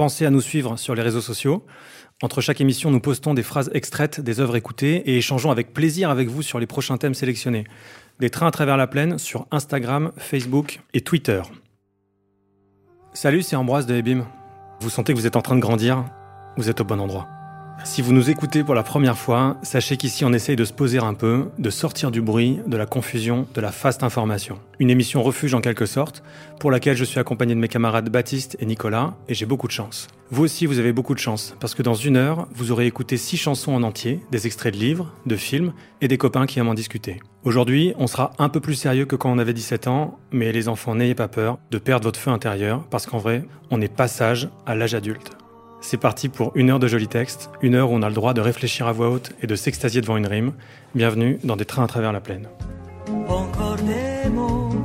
Pensez à nous suivre sur les réseaux sociaux. Entre chaque émission, nous postons des phrases extraites des œuvres écoutées et échangeons avec plaisir avec vous sur les prochains thèmes sélectionnés. Des trains à travers la plaine sur Instagram, Facebook et Twitter. Salut, c'est Ambroise de Ebim. Vous sentez que vous êtes en train de grandir? Vous êtes au bon endroit. Si vous nous écoutez pour la première fois, sachez qu'ici on essaye de se poser un peu, de sortir du bruit, de la confusion, de la faste information. Une émission refuge en quelque sorte, pour laquelle je suis accompagné de mes camarades Baptiste et Nicolas, et j'ai beaucoup de chance. Vous aussi vous avez beaucoup de chance, parce que dans une heure, vous aurez écouté six chansons en entier, des extraits de livres, de films, et des copains qui aiment en discuter. Aujourd'hui, on sera un peu plus sérieux que quand on avait 17 ans, mais les enfants n'ayez pas peur de perdre votre feu intérieur, parce qu'en vrai, on est passage à l'âge adulte. C'est parti pour une heure de jolis textes, une heure où on a le droit de réfléchir à voix haute et de s'extasier devant une rime. Bienvenue dans des trains à travers la plaine.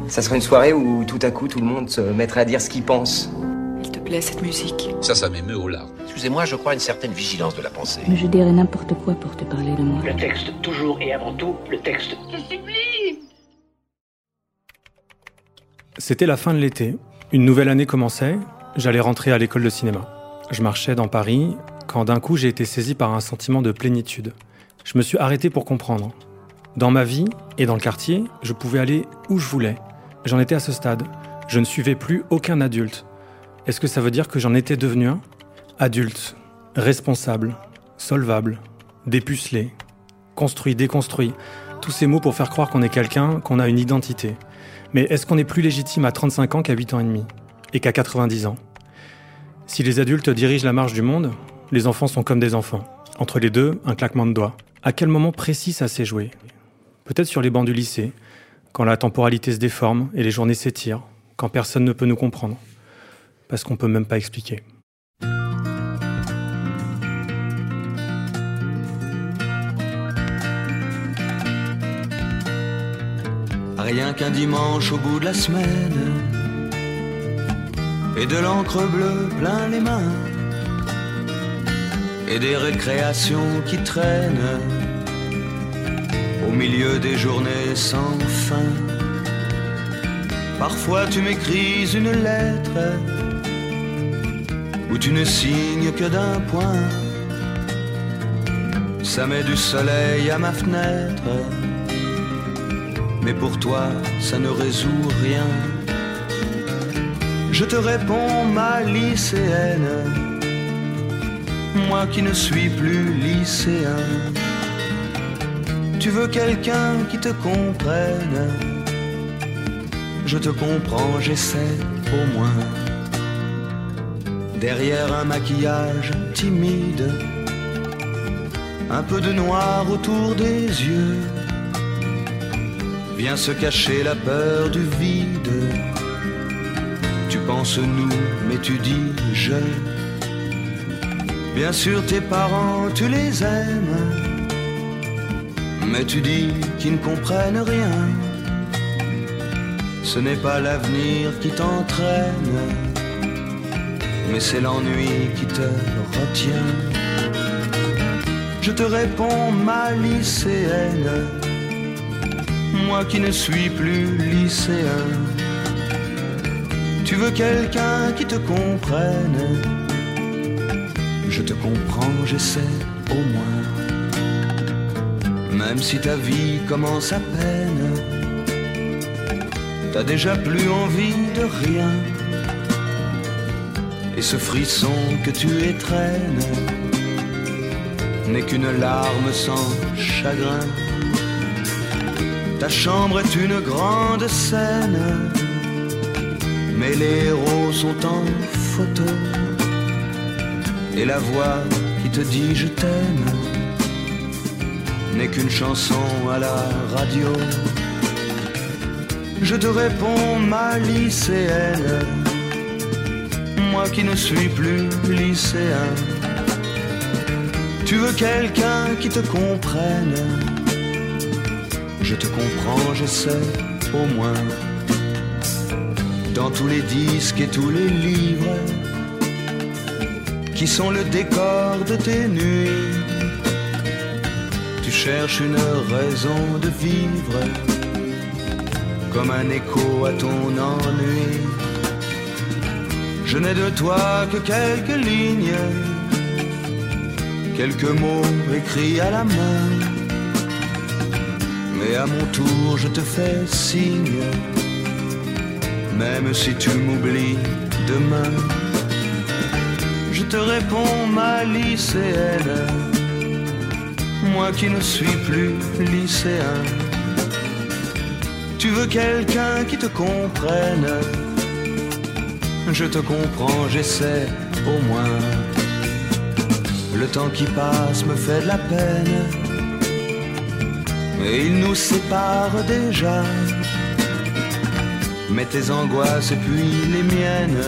Ça serait une soirée où tout à coup tout le monde se mettrait à dire ce qu'il pense. Il te plaît cette musique Ça, ça m'émeut au larmes. Excusez-moi, je crois à une certaine vigilance de la pensée. Mais je dirais n'importe quoi pour te parler de moi. Le texte, toujours et avant tout, le texte. C'était la fin de l'été. Une nouvelle année commençait. J'allais rentrer à l'école de cinéma. Je marchais dans Paris quand d'un coup j'ai été saisi par un sentiment de plénitude. Je me suis arrêté pour comprendre. Dans ma vie et dans le quartier, je pouvais aller où je voulais. J'en étais à ce stade. Je ne suivais plus aucun adulte. Est-ce que ça veut dire que j'en étais devenu un? Adulte, responsable, solvable, dépucelé, construit, déconstruit. Tous ces mots pour faire croire qu'on est quelqu'un, qu'on a une identité. Mais est-ce qu'on est plus légitime à 35 ans qu'à 8 ans et demi? Et qu'à 90 ans? Si les adultes dirigent la marche du monde, les enfants sont comme des enfants. Entre les deux, un claquement de doigts. À quel moment précis ça s'est joué? Peut-être sur les bancs du lycée, quand la temporalité se déforme et les journées s'étirent, quand personne ne peut nous comprendre. Parce qu'on peut même pas expliquer. Rien qu'un dimanche au bout de la semaine et de l'encre bleue plein les mains et des récréations qui traînent au milieu des journées sans fin. Parfois tu m'écris une lettre où tu ne signes que d'un point. Ça met du soleil à ma fenêtre, mais pour toi ça ne résout rien je te réponds, ma lycéenne, moi qui ne suis plus lycéen. Tu veux quelqu'un qui te comprenne, je te comprends, j'essaie au moins. Derrière un maquillage timide, un peu de noir autour des yeux, vient se cacher la peur du vide pense nous, mais tu dis je. Bien sûr tes parents, tu les aimes, mais tu dis qu'ils ne comprennent rien. Ce n'est pas l'avenir qui t'entraîne, mais c'est l'ennui qui te retient. Je te réponds, ma lycéenne, moi qui ne suis plus lycéen. Tu veux quelqu'un qui te comprenne? Je te comprends, j'essaie au moins. Même si ta vie commence à peine, t'as déjà plus envie de rien. Et ce frisson que tu étrennes n'est qu'une larme sans chagrin. Ta chambre est une grande scène mais les héros sont en photo. Et la voix qui te dit je t'aime n'est qu'une chanson à la radio. Je te réponds, ma lycéenne, moi qui ne suis plus lycéen. Tu veux quelqu'un qui te comprenne? Je te comprends, je sais au moins dans tous les disques et tous les livres qui sont le décor de tes nuits. Tu cherches une raison de vivre comme un écho à ton ennui. Je n'ai de toi que quelques lignes, quelques mots écrits à la main. Mais à mon tour, je te fais signe, même si tu m'oublies demain. Je te réponds, ma lycéenne, moi qui ne suis plus lycéen. Tu veux quelqu'un qui te comprenne? Je te comprends, j'essaie au moins. Le temps qui passe me fait de la peine. Et il nous sépare déjà. Mais tes angoisses et puis les miennes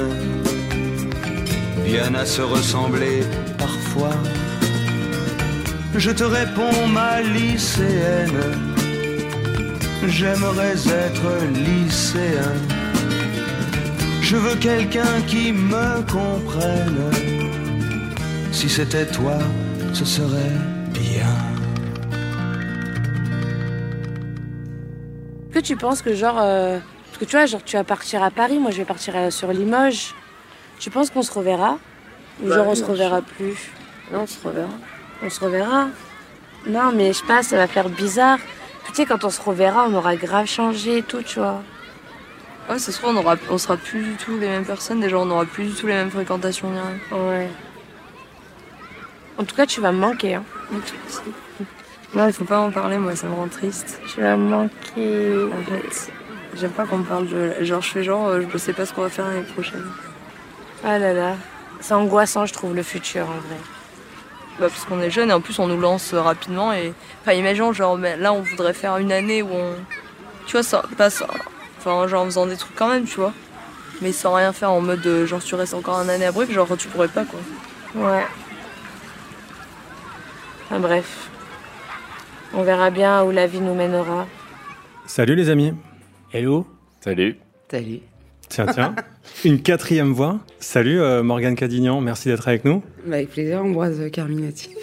viennent à se ressembler parfois. Je te réponds, ma lycéenne J'aimerais être lycéen. Je veux quelqu'un qui me comprenne. Si c'était toi, ce serait bien. que tu penses que genre euh, parce que tu vois genre tu vas partir à Paris moi je vais partir à- sur Limoges tu penses qu'on se reverra ou genre on se reverra plus non on se reverra on se reverra non mais je sais pas ça va faire bizarre tu sais quand on se reverra on aura grave changé et tout tu vois Ouais, ça se trouve, on, aura, on sera plus du tout les mêmes personnes. Déjà, on n'aura plus du tout les mêmes fréquentations. ni rien. ouais en tout cas tu vas me manquer hein. Non, il faut pas en parler, moi, ça me rend triste. tu vas me manquer Arrête. J'aime pas qu'on me parle de. Genre, je fais genre, euh, je sais pas ce qu'on va faire l'année prochaine. ah là là c'est angoissant je trouve le futur en vrai Bah, parce qu'on est jeune et en plus, on nous lance euh, rapidement. Et. Enfin, imaginons, genre, là, on voudrait faire une année où on. Tu vois, ça passe. Enfin, genre, en faisant des trucs quand même, tu vois. Mais sans rien faire en mode, euh, genre, tu restes encore un année à brique, genre, tu pourrais pas, quoi. Ouais. Enfin, bref. On verra bien où la vie nous mènera. Salut les amis. Hello Salut. Salut. Tiens, tiens. Une quatrième voix. Salut euh, Morgane Cadignan, merci d'être avec nous. Bah, avec plaisir, Ambroise Carminati.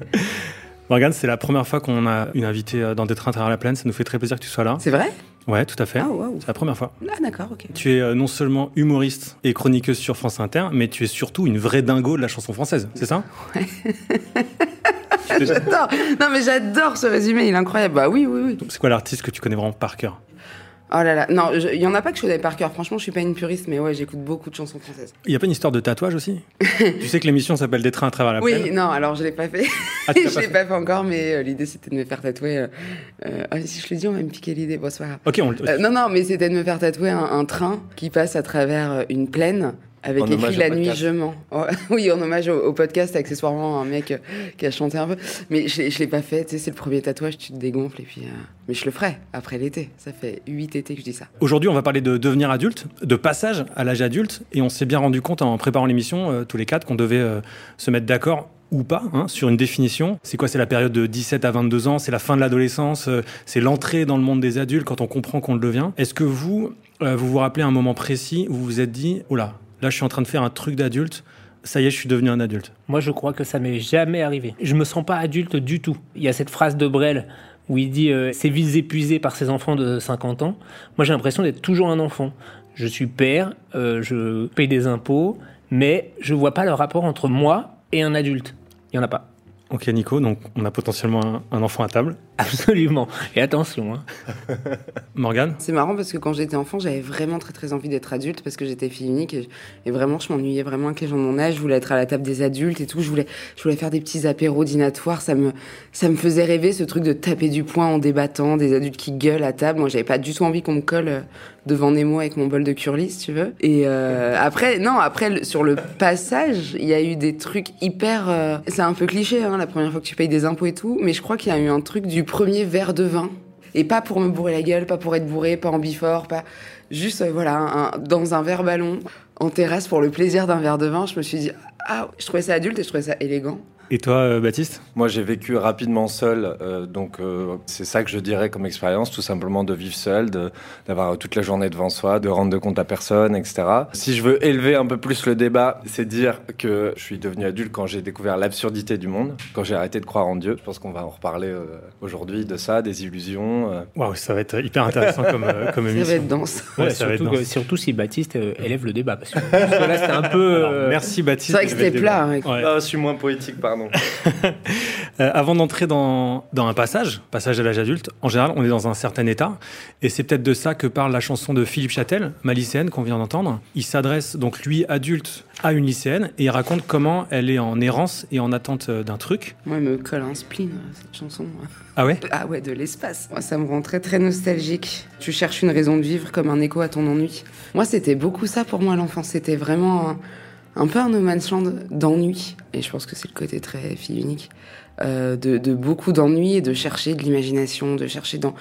Morgane, c'est la première fois qu'on a une invitée euh, dans Des trains à travers la plaine. Ça nous fait très plaisir que tu sois là. C'est vrai? Ouais, tout à fait. Ah. C'est la première fois. Ah, d'accord, ok. Tu es euh, non seulement humoriste et chroniqueuse sur France Inter, mais tu es surtout une vraie dingo de la chanson française, c'est ça? J'adore. Non, mais j'adore ce résumé, il est incroyable. Bah oui, oui, oui. C'est quoi l'artiste que tu connais vraiment par cœur? Oh là là. Non, il y en a pas que je connais par cœur. Franchement, je suis pas une puriste, mais ouais, j'écoute beaucoup de chansons françaises. Il n'y a pas une histoire de tatouage aussi? Tu sais que l'émission s'appelle Des trains à travers la Oui, plaine non, alors je l'ai pas fait. Ah, je l'ai pas fait encore, mais euh, l'idée c'était de me faire tatouer. euh, euh, ah, si je le dis, on va me piquer l'idée. Bon, c'est pas grave. Ok, on le- Euh, non, non, mais c'était de me faire tatouer un, un train qui passe à travers une plaine avec écrit La nuit je mens. Oui, en hommage au, au podcast, accessoirement un mec euh, qui a chanté un peu. Mais je, l'ai- je l'ai pas fait, tu sais, c'est le premier tatouage, tu te dégonfles et puis. euh, Mais je le ferai après l'été. Ça fait 8 étés que je dis ça. Aujourd'hui, on va parler de devenir adulte, de passage à l'âge adulte, et on s'est bien rendu compte en préparant l'émission, euh, tous les quatre, qu'on devait euh, se mettre d'accord ou pas hein, sur une définition. C'est quoi C'est la période de 17 à 22 ans, c'est la fin de l'adolescence, euh, c'est l'entrée dans le monde des adultes quand on comprend qu'on le devient? Est-ce que vous, euh, vous vous rappelez un moment précis où vous vous êtes dit, oh là, là je suis en train de faire un truc d'adulte, ça y est, je suis devenu un adulte Moi, je crois que ça m'est jamais arrivé. Je me sens pas adulte du tout. Il y a cette phrase de Brel où il dit euh, ses vies épuisées par ses enfants de 50 ans. Moi, j'ai l'impression d'être toujours un enfant. Je suis père, euh, je paye des impôts, mais je vois pas le rapport entre moi et un adulte. Il y en a pas. Ok Nico, donc on a potentiellement un, un enfant à table. Absolument. Et attention, hein. Morgane? C'est marrant parce que quand j'étais enfant, j'avais vraiment très très envie d'être adulte parce que j'étais fille unique et, et vraiment je m'ennuyais vraiment avec les gens de mon âge. Je voulais être à la table des adultes et tout. Je voulais, je voulais faire des petits apéros dînatoires. Ça me, ça me faisait rêver ce truc de taper du poing en débattant, des adultes qui gueulent à table. Moi, j'avais pas du tout envie qu'on me colle euh, devant Nemo avec mon bol de curly, si tu veux. Et euh, après, non, après sur le passage, il y a eu des trucs hyper. euh, c'est un peu cliché, hein, la première fois que tu payes des impôts et tout, mais je crois qu'il y a eu un truc du premier verre de vin. Et pas pour me bourrer la gueule, pas pour être bourré, pas en bifort, pas juste euh, voilà dans un verre ballon en terrasse pour le plaisir d'un verre de vin. Je me suis dit ah je trouvais ça adulte et je trouvais ça élégant. Et toi, euh, Baptiste? Moi, j'ai vécu rapidement seul, euh, donc euh, c'est ça que je dirais comme expérience, tout simplement de vivre seul, d'avoir toute la journée devant soi, de rendre de compte à personne, etc. Si je veux élever un peu plus le débat, c'est dire que je suis devenu adulte quand j'ai découvert l'absurdité du monde, quand j'ai arrêté de croire en Dieu. Je pense qu'on va en reparler euh, aujourd'hui de ça, des illusions. Waouh, ça va être hyper intéressant comme, euh, comme Ça émission. va être dense. Ouais, Ouais, ça va être surtout, dense. que- surtout si Baptiste euh, élève le débat. Parce que, parce que là, c'était un peu. Alors, merci Baptiste. C'est vrai que c'était plat. débat. ouais. Ah, je suis moins poétique, pardon. Euh, avant d'entrer dans, dans un passage, passage à l'âge adulte, en général, on est dans un certain état. Et c'est peut-être de ça que parle la chanson de Philippe Châtel, ma lycéenne, qu'on vient d'entendre. Il s'adresse, donc lui, adulte, à une lycéenne et il raconte comment elle est en errance et en attente euh, d'un truc. Moi, elle me colle un spleen, cette chanson. Ah ouais? Ah ouais, de l'espace. Moi, ça me rend très très nostalgique. Tu cherches une raison de vivre comme un écho à ton ennui. Moi, c'était beaucoup ça pour moi, l'enfance. C'était vraiment un, un peu un no man's land d'ennui. Et je pense que c'est le côté très fille unique. Euh, de, de beaucoup d'ennui et de chercher de l'imagination, de chercher dans,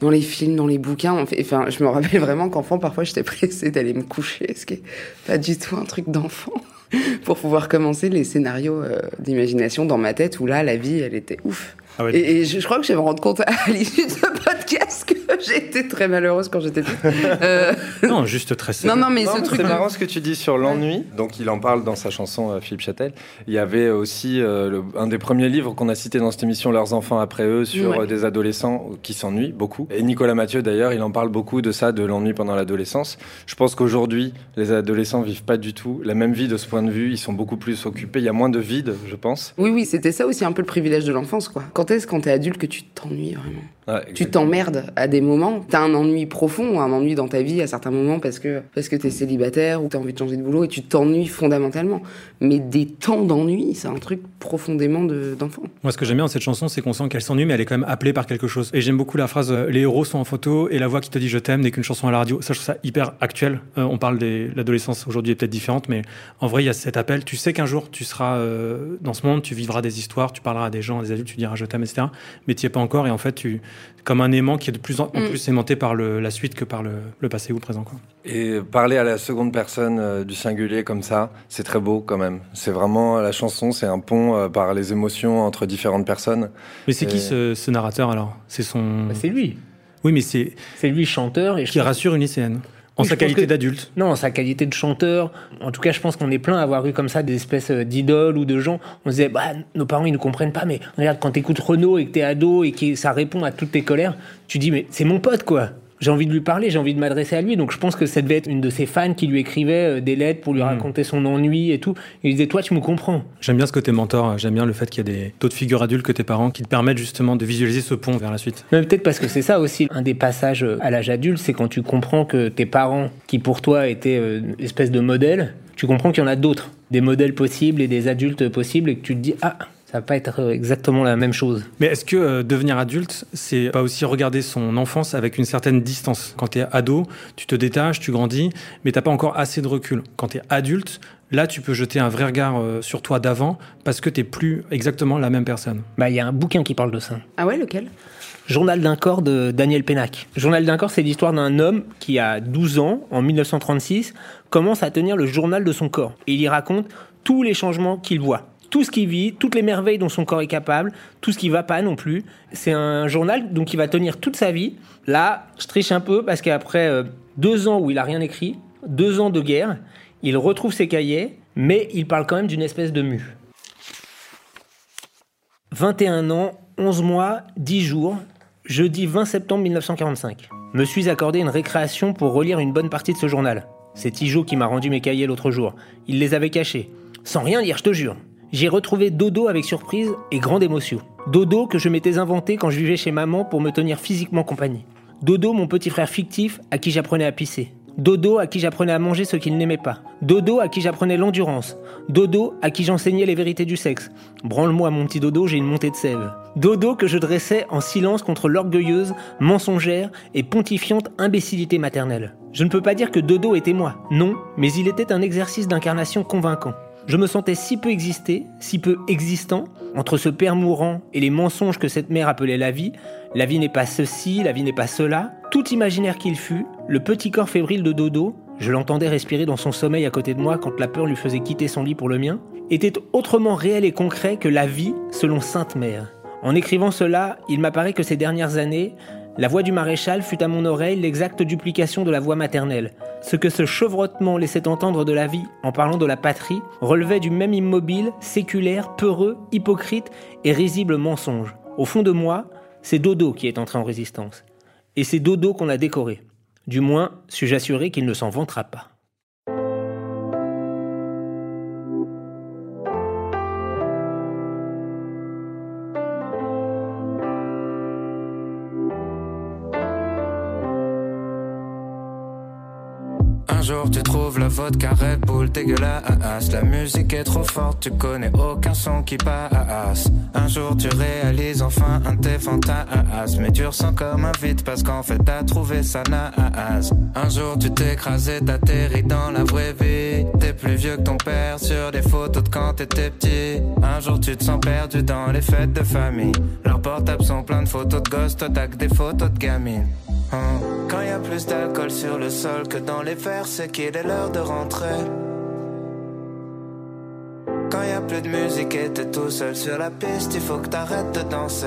dans les films, dans les bouquins. Fait, enfin, je me rappelle vraiment qu'enfant, parfois, j'étais pressée d'aller me coucher, ce qui est pas du tout un truc d'enfant. pour pouvoir commencer les scénarios euh, d'imagination dans ma tête où là, la vie, elle était ouf. Ah ouais. Et, et je, je crois que je vais me rendre compte à l'issue de ce podcast que j'étais très malheureuse quand j'étais petite. Euh, Non, juste très seul. non, non, mais Non, ce mais truc. C'est marrant ce que tu dis sur l'ennui. Donc, il en parle dans sa chanson euh, Philippe Châtel. Il y avait aussi euh, le- un des premiers livres qu'on a cité dans cette émission, Leurs enfants après eux, sur Ouais. euh, des adolescents qui s'ennuient beaucoup. Et Nicolas Mathieu, d'ailleurs, il en parle beaucoup de ça, de l'ennui pendant l'adolescence. Je pense qu'aujourd'hui, les adolescents vivent pas du tout la même vie de ce point de vue. Ils sont beaucoup plus occupés. Il y a moins de vide, je pense. Oui, oui, c'était ça aussi un peu le privilège de l'enfance, quoi. Quand est-ce, quand t'es adulte, que tu t'ennuies vraiment Ouais, Tu t'emmerdes à des moments. T'as un ennui profond, un ennui dans ta vie à certains moments parce que parce que t'es célibataire ou t'as envie de changer de boulot et tu t'ennuies fondamentalement. Mais des temps d'ennui, c'est un truc profondément de- d'enfant. Moi, ce que j'aime bien dans cette chanson, c'est qu'on sent qu'elle s'ennuie, mais elle est quand même appelée par quelque chose. Et j'aime beaucoup la phrase euh, Les héros sont en photo et la voix qui te dit je t'aime n'est qu'une chanson à la radio. Ça, je trouve ça hyper actuel. Euh, on parle de l'adolescence aujourd'hui est peut-être différente, mais en vrai, il y a cet appel. Tu sais qu'un jour, tu seras euh, dans ce monde, tu vivras des histoires, tu parleras à des gens, à des adultes, tu diras je t'aime, etc. Mais tu n'y es pas encore. Et en fait, tu comme un aimant qui est de plus en, en Mm. plus aimanté par le- la suite que par le, le passé ou le présent. Quoi. Et parler à la seconde personne euh, du singulier comme ça, c'est très beau quand même. C'est vraiment la chanson, c'est un pont euh, par les émotions entre différentes personnes. Mais c'est qui ce, ce narrateur alors? C'est son. bah, c'est lui. Oui, mais c'est C'est lui chanteur. Et qui rassure une lycéenne en sa qualité d'adulte. Non, sa qualité de chanteur. En tout cas, je pense qu'on est plein à avoir eu comme ça des espèces euh, d'idoles ou de gens. On se disait, bah, nos parents, ils ne comprennent pas, mais regarde, quand t'écoutes Renaud et que t'es ado et que ça répond à toutes tes colères, tu dis, mais c'est mon pote, quoi. J'ai envie de lui parler, j'ai envie de m'adresser à lui. Donc je pense que ça devait être une de ses fans qui lui écrivait euh, des lettres pour lui Mm. raconter son ennui et tout. Il disait, toi, tu me comprends. J'aime bien ce côté mentor, j'aime bien le fait qu'il y a des d'autres figures adultes que tes parents qui te permettent justement de visualiser ce pont vers la suite. Mais peut-être parce que c'est ça aussi, un des passages euh, à l'âge adulte, c'est quand tu comprends que tes parents, qui pour toi étaient euh, une espèce de modèle, tu comprends qu'il y en a d'autres, des modèles possibles et des adultes possibles, et que tu te dis, ah, ça va pas être euh, exactement la même chose. Mais est-ce que euh, devenir adulte, c'est pas aussi regarder son enfance avec une certaine distance? Quand tu es ado, tu te détaches, tu grandis, mais t'as pas encore assez de recul. Quand tu es adulte, là tu peux jeter un vrai regard euh, sur toi d'avant parce que t'es plus exactement la même personne. Bah, il y a un bouquin qui parle de ça. Ah ouais, lequel? Journal d'un corps de Daniel Pénac. Journal d'un corps, c'est l'histoire d'un homme qui, à 12 ans, en 1936, commence à tenir le journal de son corps. Et il y raconte tous les changements qu'il voit. Tout ce qu'il vit, toutes les merveilles dont son corps est capable, tout ce qui va pas non plus. C'est un journal donc il va tenir toute sa vie. Là, je triche un peu parce qu'après euh, deux ans où il a rien écrit, deux ans de guerre, il retrouve ses cahiers, mais il parle quand même d'une espèce de mue. 21 ans, 11 mois, 10 jours, jeudi 20 septembre 1945. Me suis accordé une récréation pour relire une bonne partie de ce journal. C'est Tijo qui m'a rendu mes cahiers l'autre jour. Il les avait cachés. Sans rien lire, je te jure. J'ai retrouvé Dodo avec surprise et grande émotion. Dodo que je m'étais inventé quand je vivais chez maman pour me tenir physiquement compagnie. Dodo, mon petit frère fictif, à qui j'apprenais à pisser. Dodo, à qui j'apprenais à manger ce qu'il n'aimait pas. Dodo, à qui j'apprenais l'endurance. Dodo, à qui j'enseignais les vérités du sexe. Branle-moi, mon petit dodo, j'ai une montée de sève. Dodo que je dressais en silence contre l'orgueilleuse, mensongère et pontifiante imbécilité maternelle. Je ne peux pas dire que Dodo était moi, non, mais il était un exercice d'incarnation convaincant. Je me sentais si peu exister, si peu existant, entre ce père mourant et les mensonges que cette mère appelait la vie. La vie n'est pas ceci, la vie n'est pas cela. Tout imaginaire qu'il fût, le petit corps fébrile de Dodo, je l'entendais respirer dans son sommeil à côté de moi quand la peur lui faisait quitter son lit pour le mien, était autrement réel et concret que la vie selon Sainte Mère. En écrivant cela, il m'apparaît que ces dernières années, la voix du maréchal fut à mon oreille l'exacte duplication de la voix maternelle. Ce que ce chevrotement laissait entendre de la vie en parlant de la patrie relevait du même immobile, séculaire, peureux, hypocrite et risible mensonge. Au fond de moi, c'est Dodo qui est entré en résistance. Et c'est Dodo qu'on a décoré. Du moins, suis-je assuré qu'il ne s'en vantera pas. Jour tu trouves la vodka Red Bull dégueulasse La musique est trop forte, tu connais aucun son qui passe. Un jour tu réalises enfin un tes fantasmes. Mais tu ressens comme un vide parce qu'en fait t'as trouvé ça naze. Un jour tu t'écrases t'atterris dans la vraie vie. T'es plus vieux que ton père sur des photos de quand t'étais petit. Un jour tu te sens perdu dans les fêtes de famille. Leurs portables sont pleins de photos de gosses, toi t'as que des photos de gamines Hein. Quand y a plus d'alcool sur le sol que dans les verres, c'est qu'il est l'heure de rentrer. Quand y a plus de musique et t'es tout seul sur la piste, il faut que t'arrêtes de danser.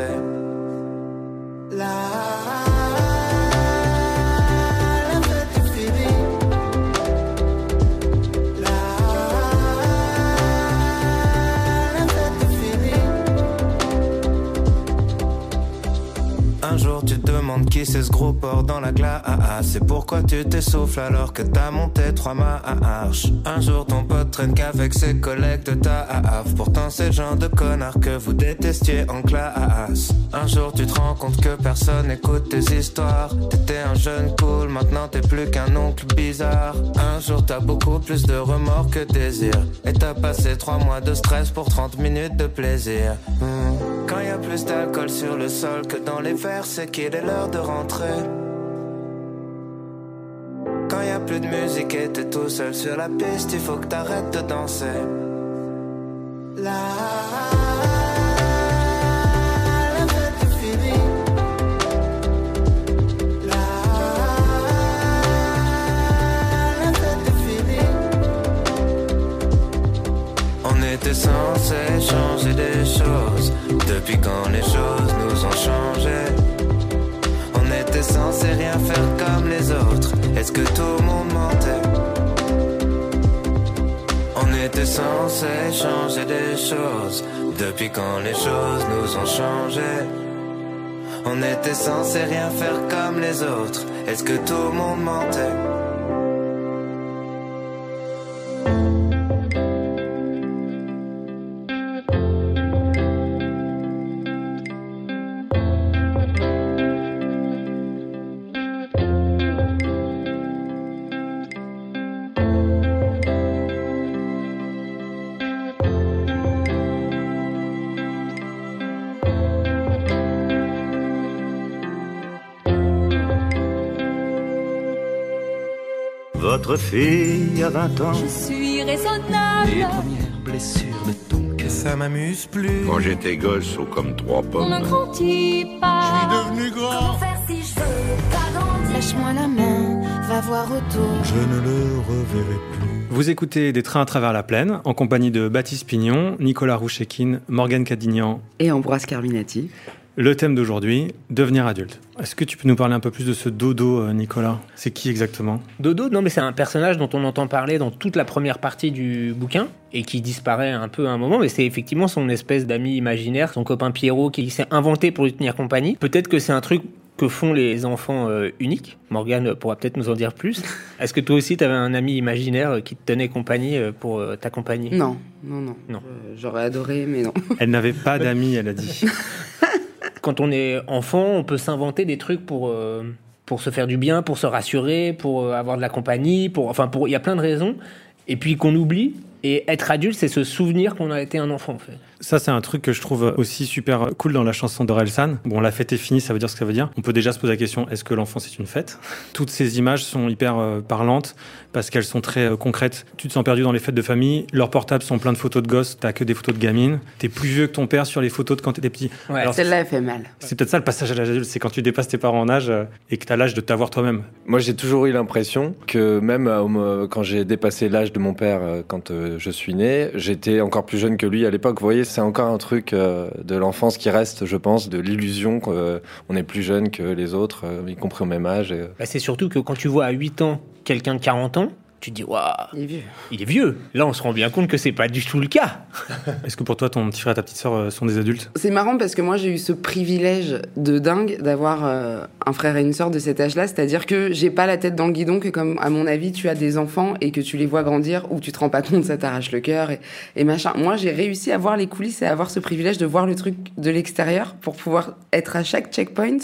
Qui c'est ce gros porc dans la glace. C'est pourquoi tu t'essouffles alors que t'as monté trois marches. Un jour ton pote traîne qu'avec ses collègues de ta AAF Pourtant c'est le genre de connard que vous détestiez en classe. Un jour tu te rends compte que personne écoute tes histoires. T'étais un jeune cool, maintenant t'es plus qu'un oncle bizarre. Un jour t'as beaucoup plus de remords que désir Et t'as passé trois mois de stress pour 30 minutes de plaisir. Hmm. Plus d'alcool sur le sol que dans les verres, c'est qu'il est l'heure de rentrer. Quand y a plus de musique et t'es tout seul sur la piste, il faut que t'arrêtes de danser. Était censé changer des choses. Depuis quand les choses nous ont changé? On était censé rien faire comme les autres. Est-ce que tout le monde mentait? On était censé changer des choses. Depuis quand les choses nous ont changé? On était censé rien faire comme les autres. Est-ce que tout le monde mentait? Votre fille a 20 ans. Je suis raisonnable. Les premières blessures de ton cœur. Ça m'amuse plus. Quand j'étais gosse, ou comme trois On pommes. ne grandit pas. Je suis devenu grand. Comment faire si je veux Lâche-moi la main, va voir autour. Je ne le reverrai plus. Vous écoutez Des trains à travers la plaine en compagnie de Baptiste Pignon, Nicolas Rouchékin, Morgane Cadignan. Et Ambroise Carminati. Le thème d'aujourd'hui, devenir adulte. Est-ce que tu peux nous parler un peu plus de ce dodo, euh, Nicolas? C'est qui exactement? Dodo, non mais c'est un personnage dont on entend parler dans toute la première partie du bouquin et qui disparaît un peu à un moment, mais c'est effectivement son espèce d'ami imaginaire, son copain Pierrot qui s'est inventé pour lui tenir compagnie. Peut-être que c'est un truc que font les enfants euh, uniques. Morgane pourra peut-être nous en dire plus. Est-ce que toi aussi tu avais un ami imaginaire euh, qui te tenait compagnie pour euh, t'accompagner? Non, non, non. Non. Euh, J'aurais adoré, mais non. Elle n'avait pas d'amis, elle a dit. Quand on est enfant, on peut s'inventer des trucs pour euh, pour se faire du bien, pour se rassurer, pour euh, avoir de la compagnie, pour enfin pour il y a plein de raisons. Et puis qu'on oublie. Et être adulte, c'est se souvenir qu'on a été un enfant, en fait. Ça, c'est un truc que je trouve aussi super cool dans la chanson d'Orelsan. Bon, la fête est finie, ça veut dire ce que ça veut dire. On peut déjà se poser la question est-ce que l'enfance est une fête? Toutes ces images sont hyper euh, parlantes parce qu'elles sont très euh, concrètes. Tu te sens perdu dans les fêtes de famille. Leurs portables sont pleins de photos de gosses. T'as que des photos de gamines. T'es plus vieux que ton père sur les photos de quand t'étais petit. Ouais, Celle-là, elle fait mal. c'est peut-être ça le passage à l'âge adulte, c'est quand tu dépasses tes parents en âge euh, et que t'as l'âge de t'avoir toi-même. Moi, j'ai toujours eu l'impression que même euh, quand j'ai dépassé l'âge de mon père, euh, quand euh, je suis né. J'étais encore plus jeune que lui à l'époque. Vous voyez, c'est encore un truc euh, de l'enfance qui reste, je pense, de l'illusion qu'on est plus jeune que les autres, euh, y compris au même âge. et- Bah, c'est surtout que quand tu vois à 8 ans quelqu'un de 40 ans, tu te dis waouh, Il est vieux. il est vieux. Là, on se rend bien compte que c'est pas du tout le cas. Est-ce que pour toi, ton petit frère et ta petite sœur euh, sont des adultes? C'est marrant parce que moi j'ai eu ce privilège de dingue d'avoir euh, un frère et une sœur de cet âge-là, c'est-à-dire que j'ai pas la tête dans le guidon, que comme à mon avis tu as des enfants et que tu les vois grandir ou tu te rends pas compte, ça t'arrache le cœur et, et machin. Moi j'ai réussi à voir les coulisses et à avoir ce privilège de voir le truc de l'extérieur pour pouvoir être à chaque checkpoint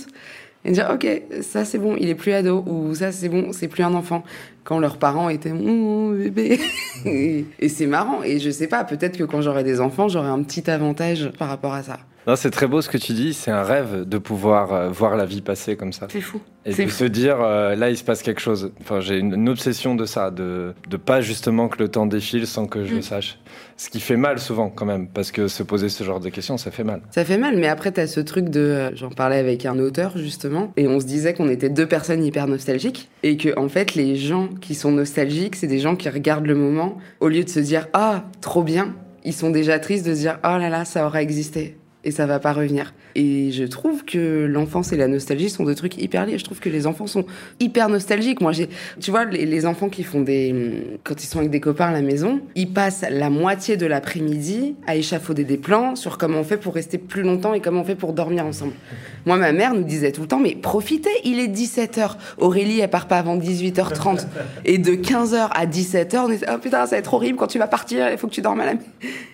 et dire ok ça c'est bon, il est plus ado ou ça c'est bon, c'est plus un enfant. Quand leurs parents étaient mon bébé et, c'est marrant et je sais pas, peut-être que quand j'aurai des enfants j'aurai un petit avantage par rapport à ça. Non, c'est très beau ce que tu dis. C'est un rêve de pouvoir euh, voir la vie passer comme ça. C'est fou. Et de fou. se dire, euh, là, il se passe quelque chose. Enfin, j'ai une, une obsession de ça, de, de pas justement que le temps défile sans que je Mm. le sache. Ce qui fait mal souvent, quand même, parce que se poser ce genre de questions, ça fait mal. Ça fait mal, mais après, t'as ce truc de. euh, J'en parlais avec un auteur, justement, et on se disait qu'on était deux personnes hyper nostalgiques, et que, en fait, les gens qui sont nostalgiques, c'est des gens qui regardent le moment, au lieu de se dire Ah, trop bien, ils sont déjà tristes de se dire Oh là là, ça aura existé, et ça va pas revenir. Et je trouve que l'enfance et la nostalgie sont deux trucs hyper liés. Je trouve que les enfants sont hyper nostalgiques. Moi, j'ai, tu vois, les, enfants qui font des, quand ils sont avec des copains à la maison, ils passent la moitié de l'après-midi à échafauder des plans sur comment on fait pour rester plus longtemps et comment on fait pour dormir ensemble. Moi, ma mère nous disait tout le temps, mais profitez, il est 17h. Aurélie, elle part pas avant 18h30. Et de 15h à 17h, on était, oh putain, ça va être horrible quand tu vas partir, il faut que tu dormes à la.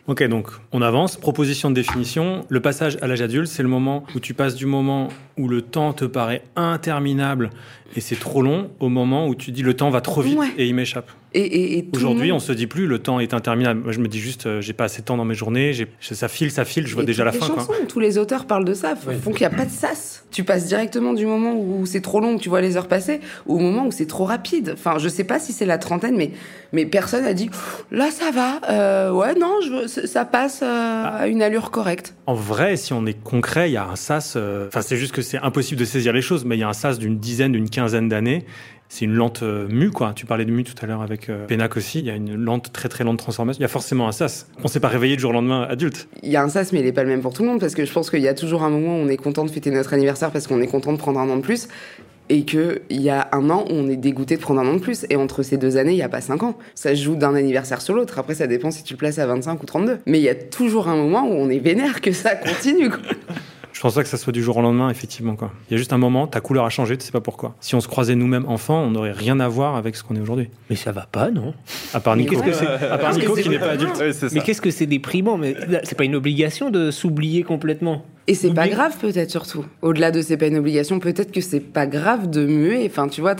Ok, donc on avance. Proposition de définition. Le passage à l'âge adulte, c'est le moment où tu passes du moment où le temps te paraît interminable et c'est trop long au moment où tu dis le temps va trop vite Ouais. et il m'échappe. Et, et, et tout le Aujourd'hui, monde- on se dit plus le temps est interminable. Moi, je me dis juste, euh, j'ai pas assez de temps dans mes journées, j'ai- ça file, ça file, je vois Et déjà la fin. les quoi. chansons, tous les auteurs parlent de ça, font font qu'il n'y a pas de sas. Tu passes directement du moment où c'est trop long, où tu vois les heures passer, au moment où c'est trop rapide. Enfin, je sais pas si c'est la trentaine, mais, mais personne a dit là ça va, euh, ouais non, je, ça passe euh, à une allure correcte. En vrai, si on est concret, il y a un sas. euh, Enfin, c'est juste que c'est impossible de saisir les choses, mais il y a un sas d'une dizaine, d'une quinzaine d'années. C'est une lente euh, mue, quoi. Tu parlais de mue tout à l'heure avec euh, Pénac aussi. Il y a une lente, très très lente transformation. Il y a forcément un sas. On s'est pas réveillé du jour au lendemain adulte. Il y a un sas, mais il est pas le même pour tout le monde, parce que je pense qu'il y a toujours un moment où on est content de fêter notre anniversaire parce qu'on est content de prendre un an de plus. Et qu'il y a un an où on est dégoûté de prendre un an de plus. Et entre ces deux années, il n'y a pas cinq ans. Ça se joue d'un anniversaire sur l'autre. Après, ça dépend si tu le places à 25 ou 32. Mais il y a toujours un moment où on est vénère que ça continue. quoi. Je pense pas que ça soit du jour au lendemain, effectivement, quoi. Il y a juste un moment, ta couleur a changé, tu sais pas pourquoi. Si on se croisait nous-mêmes enfants, on n'aurait rien à voir avec ce qu'on est aujourd'hui. Mais ça va pas, non? À part Nico, qu'est-ce que c'est? À part Qu'est-ce Nico que c'est qui n'est pas adulte. Mais qu'est-ce que c'est déprimant? Mais c'est pas une obligation de s'oublier complètement. Et c'est pas grave peut-être surtout. Au-delà de c'est pas une obligation, peut-être que c'est pas grave de muer. Enfin, tu vois,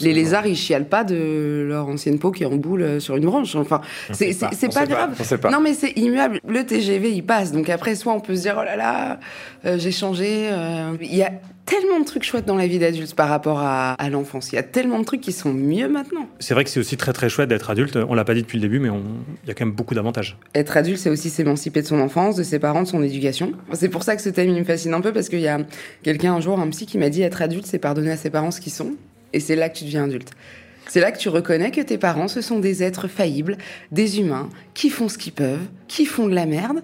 les lézards ils chialent pas de leur ancienne peau qui est en boule euh, sur une branche. Enfin, c'est pas, grave. pas. Non mais c'est immuable. Le TGV il passe. Donc après, soit on peut se dire oh là là, euh, j'ai changé. euh, Il y a tellement de trucs chouettes dans la vie d'adulte par rapport à, à l'enfance. Il y a tellement de trucs qui sont mieux maintenant. C'est vrai que c'est aussi très très chouette d'être adulte. On l'a pas dit depuis le début, mais on- il y a quand même beaucoup d'avantages. Être adulte, c'est aussi s'émanciper de son enfance, de ses parents, de son éducation. C'est pour ça que ce thème, il me fascine un peu, parce qu'il y a quelqu'un un jour, un psy, qui m'a dit être adulte, c'est pardonner à ses parents ce qu'ils sont. Et c'est là que tu deviens adulte. C'est là que tu reconnais que tes parents, ce sont des êtres faillibles, des humains, qui font ce qu'ils peuvent, qui font de la merde.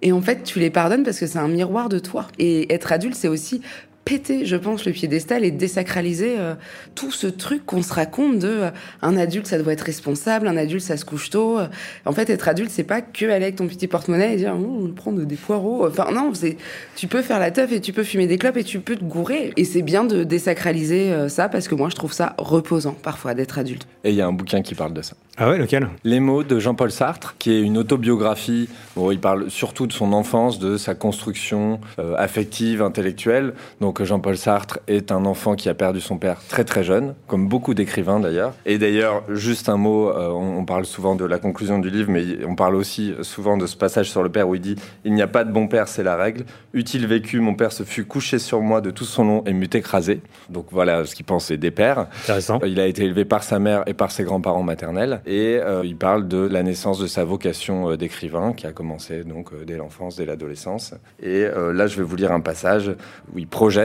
Et en fait, tu les pardonnes parce que c'est un miroir de toi. Et être adulte, c'est aussi péter, je pense, le piédestal et désacraliser euh, tout ce truc qu'on se raconte de euh, un adulte, ça doit être responsable, un adulte, ça se couche tôt. Euh, En fait, être adulte, c'est pas que aller avec ton petit porte-monnaie et dire oh, prendre des poireaux. Enfin non, c'est tu peux faire la teuf et tu peux fumer des clopes et tu peux te gourer. Et c'est bien de désacraliser euh, ça parce que moi, je trouve ça reposant parfois d'être adulte. Et il y a un bouquin qui parle de ça. Ah ouais, lequel? Les mots de Jean-Paul Sartre, qui est une autobiographie où il parle surtout de son enfance, de sa construction euh, affective, intellectuelle. Donc Jean-Paul Sartre est un enfant qui a perdu son père très très jeune, comme beaucoup d'écrivains d'ailleurs. Et d'ailleurs, juste un mot, euh, on, on parle souvent de la conclusion du livre, mais on parle aussi souvent de ce passage sur le père où il dit « Il n'y a pas de bon père, c'est la règle. Eût-il vécu, mon père se fut couché sur moi de tout son long et m'eût écrasé. » Donc voilà ce qu'il pensait des pères. Intéressant. Il a été élevé par sa mère et par ses grands-parents maternels. Et euh, il parle de la naissance de sa vocation euh, d'écrivain, qui a commencé donc euh, dès l'enfance, dès l'adolescence. Et euh, là, je vais vous lire un passage où il projette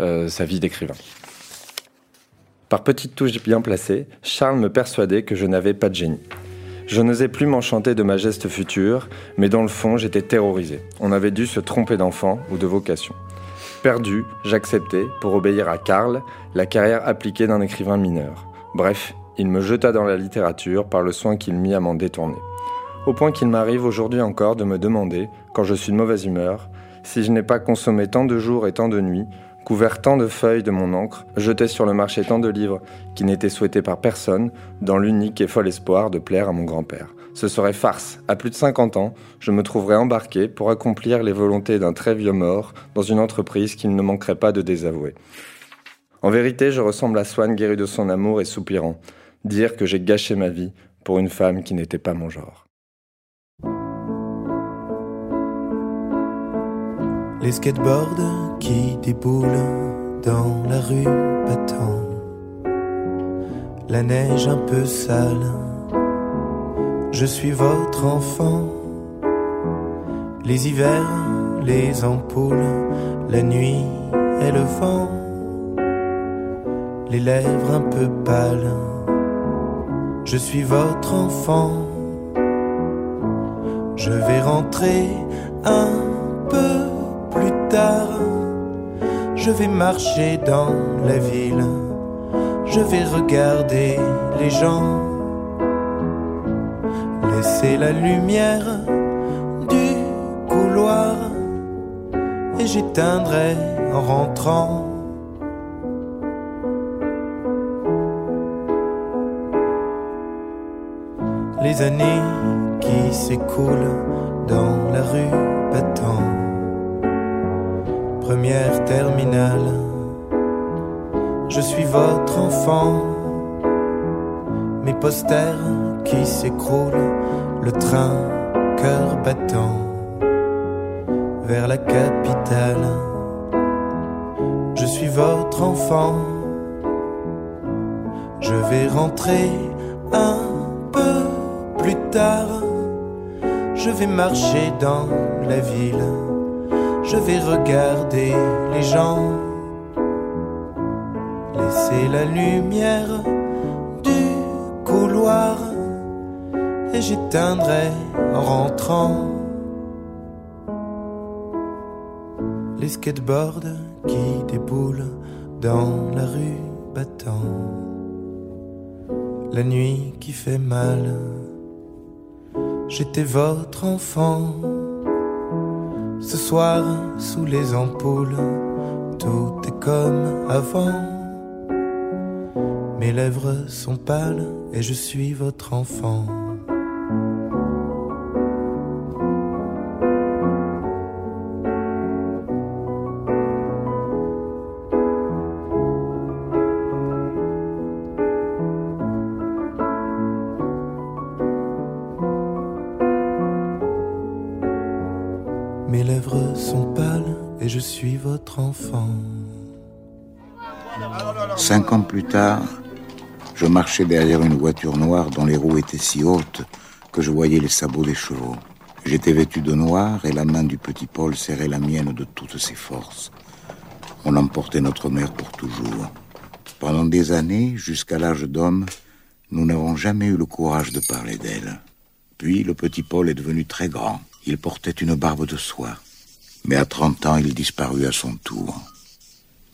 euh, sa vie d'écrivain. Par petites touches bien placées, Charles me persuadait que je n'avais pas de génie. Je n'osais plus m'enchanter de ma geste future, mais dans le fond, j'étais terrorisé. On avait dû se tromper d'enfant ou de vocation. Perdu, j'acceptais, pour obéir à Karl, la carrière appliquée d'un écrivain mineur. Bref, il me jeta dans la littérature par le soin qu'il mit à m'en détourner. Au point qu'il m'arrive aujourd'hui encore de me demander, quand je suis de mauvaise humeur, si je n'ai pas consommé tant de jours et tant de nuits, couvert tant de feuilles de mon encre, jeté sur le marché tant de livres qui n'étaient souhaités par personne, dans l'unique et fol espoir de plaire à mon grand-père. Ce serait farce. À plus de 50 ans, je me trouverais embarqué pour accomplir les volontés d'un très vieux mort dans une entreprise qu'il ne manquerait pas de désavouer. En vérité, je ressemble à Swann guéri de son amour et soupirant. Dire que j'ai gâché ma vie pour une femme qui n'était pas mon genre. Les skateboards qui déboulent dans la rue battant. La neige un peu sale. Je suis votre enfant. Les hivers, les ampoules, la nuit et le vent. Les lèvres un peu pâles. Je suis votre enfant. Je vais rentrer un peu plus tard. Je vais marcher dans la ville. Je vais regarder les gens. Laisser la lumière du couloir. Et j'éteindrai en rentrant. Les années qui s'écoulent dans la rue battant première terminale. Je suis votre enfant, mes posters qui s'écroulent, le train, cœur battant, vers la capitale. Je suis votre enfant, je vais rentrer un peu plus tard. Je vais marcher dans la ville je vais regarder les gens. Laisser la lumière du couloir et j'éteindrai en rentrant. Les skateboards qui déboulent dans la rue battant. La nuit qui fait mal. J'étais votre enfant. Ce soir, sous les ampoules, tout est comme avant. Mes lèvres sont pâles et je suis votre enfant. Je marchais derrière une voiture noire dont les roues étaient si hautes que je voyais les sabots des chevaux. J'étais vêtu de noir et la main du petit Paul serrait la mienne de toutes ses forces. On emportait notre mère pour toujours. Pendant des années, jusqu'à l'âge d'homme, nous n'avons jamais eu le courage de parler d'elle. Puis le petit Paul est devenu très grand. Il portait une barbe de soie. Mais à 30 ans, il disparut à son tour.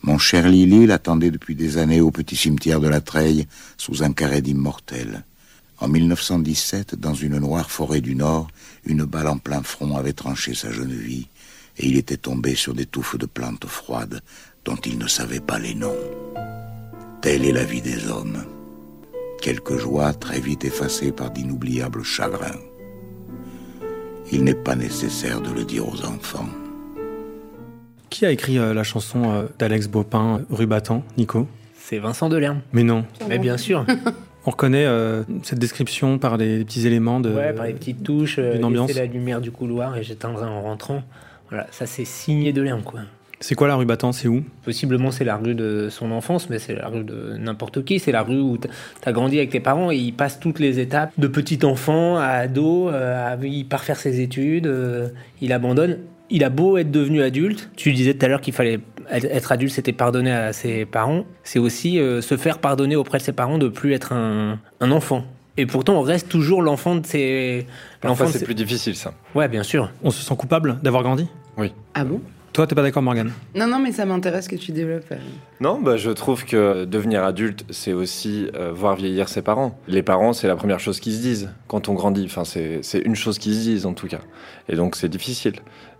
Mon cher Lily l'attendait depuis des années au petit cimetière de la Treille, sous un carré d'immortels. En 1917, dans une noire forêt du Nord, une balle en plein front avait tranché sa jeune vie, et il était tombé sur des touffes de plantes froides dont il ne savait pas les noms. Telle est la vie des hommes. Quelques joies très vite effacées par d'inoubliables chagrins. Il n'est pas nécessaire de le dire aux enfants. Qui a écrit euh, la chanson euh, d'Alex Bopin, Rue Battant, Nico? C'est Vincent Delerme. Mais non. Mais bien sûr. On reconnaît euh, cette description par des petits éléments de. Ouais, par les petites touches, euh, laisser la lumière du couloir et j'éteindrai en rentrant. Voilà, ça c'est signé Delerme, quoi. C'est quoi la rue Battant? C'est où? Possiblement c'est la rue de son enfance, mais c'est la rue de n'importe qui. C'est la rue où tu as grandi avec tes parents et il passe toutes les étapes de petit enfant à ado. euh, à- il part faire ses études, euh, il abandonne. Il a beau être devenu adulte, tu disais tout à l'heure qu'il fallait être adulte, c'était pardonner à ses parents. C'est aussi euh, se faire pardonner auprès de ses parents de plus être un, un enfant. Et pourtant, on reste toujours l'enfant de ses. L'enfant c'est ses- plus difficile, ça. Ouais, bien sûr. On se sent coupable d'avoir grandi? Oui. Ah bon? Toi, t'es pas d'accord, Morgane? Non, non, mais ça m'intéresse que tu développes. euh. Non, bah, je trouve que devenir adulte, c'est aussi euh, voir vieillir ses parents. Les parents, c'est la première chose qu'ils se disent quand on grandit. Enfin, c'est c'est une chose qu'ils se disent en tout cas. Et donc, c'est difficile.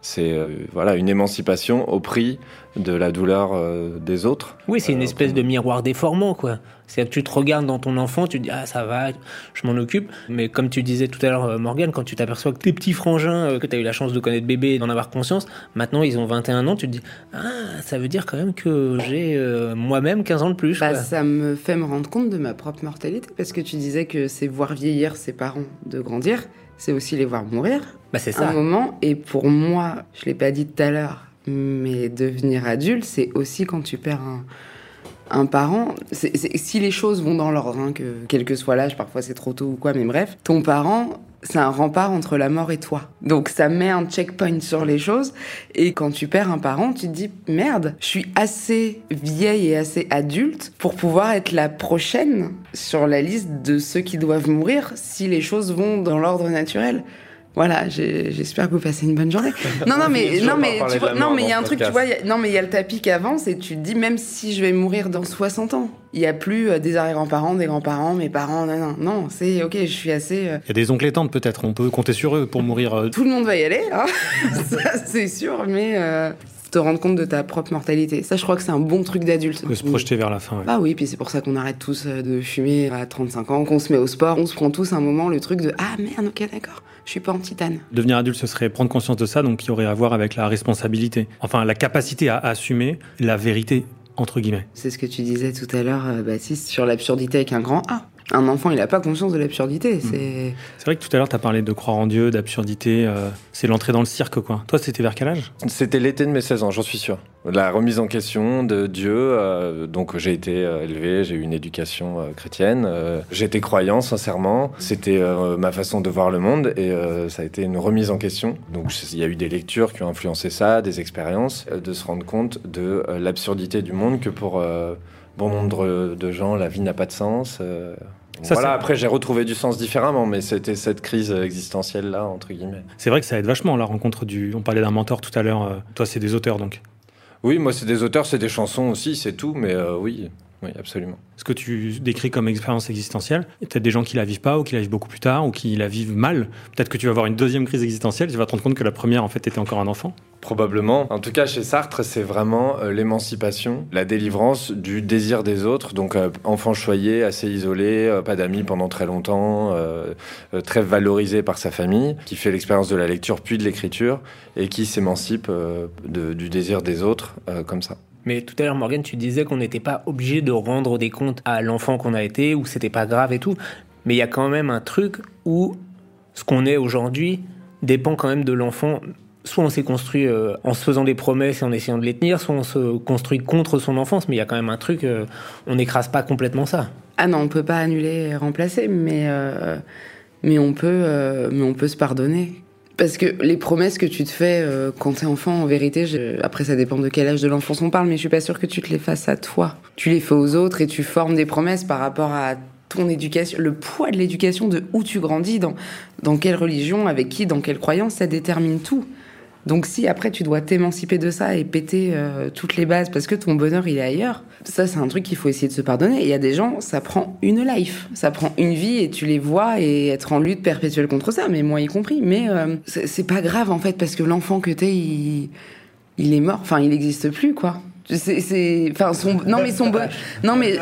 C'est euh, voilà une émancipation au prix de la douleur euh, des autres. Oui, c'est une espèce de miroir déformant, quoi. C'est-à-dire que tu te regardes dans ton enfant, tu te dis ah ça va, je m'en occupe. Mais comme tu disais tout à l'heure, euh, Morgane, quand tu t'aperçois que tes petits frangins, euh, que tu as eu la chance de connaître bébé et d'en avoir conscience, maintenant ils ont 21 ans, tu te dis ah ça veut dire quand même que j'ai euh, moi-même 15 ans de plus. Bah, quoi. ça me fait me rendre compte de ma propre mortalité, parce que tu disais que c'est voir vieillir ses parents de grandir, c'est aussi les voir mourir. Bah, c'est ça. Un moment, et pour moi, je l'ai pas dit tout à l'heure, mais devenir adulte, c'est aussi quand tu perds un, un parent. Si les choses vont dans l'ordre, hein, que quel que soit l'âge, parfois c'est trop tôt ou quoi, mais bref, ton parent. C'est un rempart entre la mort et toi. Donc ça met un checkpoint sur les choses. Et quand tu perds un parent, tu te dis merde, je suis assez vieille et assez adulte pour pouvoir être la prochaine sur la liste de ceux qui doivent mourir si les choses vont dans l'ordre naturel. Voilà, j'espère que vous passez une bonne journée. Non, non, On mais non, mais tu vois- non, il y a un truc, tu vois, il y a- non, mais il y a le tapis qui avance et tu te dis même si je vais mourir dans 60 ans, il y a plus euh, des arrière-grands-parents, des grands-parents, mes parents, non, non, non, c'est ok, je suis assez. euh, Il y a des oncles et tantes peut-être, on peut compter sur eux pour mourir. euh, tout le monde va y aller, hein ça c'est sûr, mais te rendre compte de ta propre mortalité. Ça, je crois que c'est un bon truc d'adulte. de se projeter vers la fin. ouais. Bah oui, puis c'est pour ça qu'on arrête tous euh, de fumer à 35 ans, qu'on se met au sport, on se prend tous un moment le truc de ah merde, ok d'accord, je suis pas en titane. Devenir adulte, ce serait prendre conscience de ça, donc qui aurait à voir avec la responsabilité. Enfin, la capacité à assumer la vérité, entre guillemets. C'est ce que tu disais tout à l'heure, euh, Baptiste, sur l'absurdité avec un grand A. Un enfant, il a pas conscience de l'absurdité. C'est C'est vrai que tout à l'heure, tu as parlé de croire en Dieu, d'absurdité. euh, c'est l'entrée dans le cirque, quoi. Toi, c'était vers quel âge? C'était l'été de mes 16 ans, j'en suis sûr. La remise en question de Dieu, euh, donc j'ai été euh, élevé, j'ai eu une éducation euh, chrétienne, euh, j'étais croyant sincèrement, c'était euh, ma façon de voir le monde et euh, ça a été une remise en question. Donc il y a eu des lectures qui ont influencé ça, des expériences, euh, de se rendre compte de euh, l'absurdité du monde, que pour euh, bon nombre de gens, la vie n'a pas de sens. euh, Ça, voilà, après j'ai retrouvé du sens différemment, mais c'était cette crise existentielle là, entre guillemets. C'est vrai que ça aide vachement, la rencontre du. On parlait d'un mentor tout à l'heure. euh, Toi, c'est des auteurs, donc. Oui, moi c'est des auteurs, c'est des chansons aussi, c'est tout, mais euh, oui, oui, absolument. Ce que tu décris comme expérience existentielle, peut-être des gens qui la vivent pas, ou qui la vivent beaucoup plus tard, ou qui la vivent mal. Peut-être que tu vas avoir une deuxième crise existentielle, tu vas te rendre compte que la première, en fait, était encore un enfant. Probablement. En tout cas, chez Sartre, c'est vraiment euh, l'émancipation, la délivrance du désir des autres. Donc, euh, enfant choyé, assez isolé, euh, pas d'amis pendant très longtemps, très valorisé par sa famille, qui fait l'expérience de la lecture puis de l'écriture et qui s'émancipe du désir des autres comme ça. Mais tout à l'heure, Morgan, tu disais qu'on n'était pas obligé de rendre des comptes à l'enfant qu'on a été, ou c'était pas grave et tout. Mais il y a quand même un truc où ce qu'on est aujourd'hui dépend quand même de l'enfant. Soit on s'est construit euh, en se faisant des promesses et en essayant de les tenir, soit on se construit contre son enfance. Mais il y a quand même un truc, euh, on n'écrase pas complètement ça. Ah non, on peut pas annuler et remplacer, mais, euh, mais, on peut, mais on peut se pardonner. Parce que les promesses que tu te fais euh, quand t'es enfant, en vérité, après ça dépend de quel âge de l'enfance on parle, mais je suis pas sûre que tu te les fasses à toi. Tu les fais aux autres et tu formes des promesses par rapport à ton éducation, le poids de l'éducation, de où tu grandis, dans, dans quelle religion, avec qui, dans quelle croyance, ça détermine tout. Donc si après tu dois t'émanciper de ça et péter euh, toutes les bases parce que ton bonheur il est ailleurs, ça c'est un truc qu'il faut essayer de se pardonner. Il y a des gens, ça prend une life, ça prend une vie et tu les vois et être en lutte perpétuelle contre ça, mais moi y compris. Mais euh, c'est pas grave en fait parce que l'enfant que t'es, il, il est mort, enfin il n'existe plus quoi. C'est, c'est, enfin son, non mais son bon, non mais,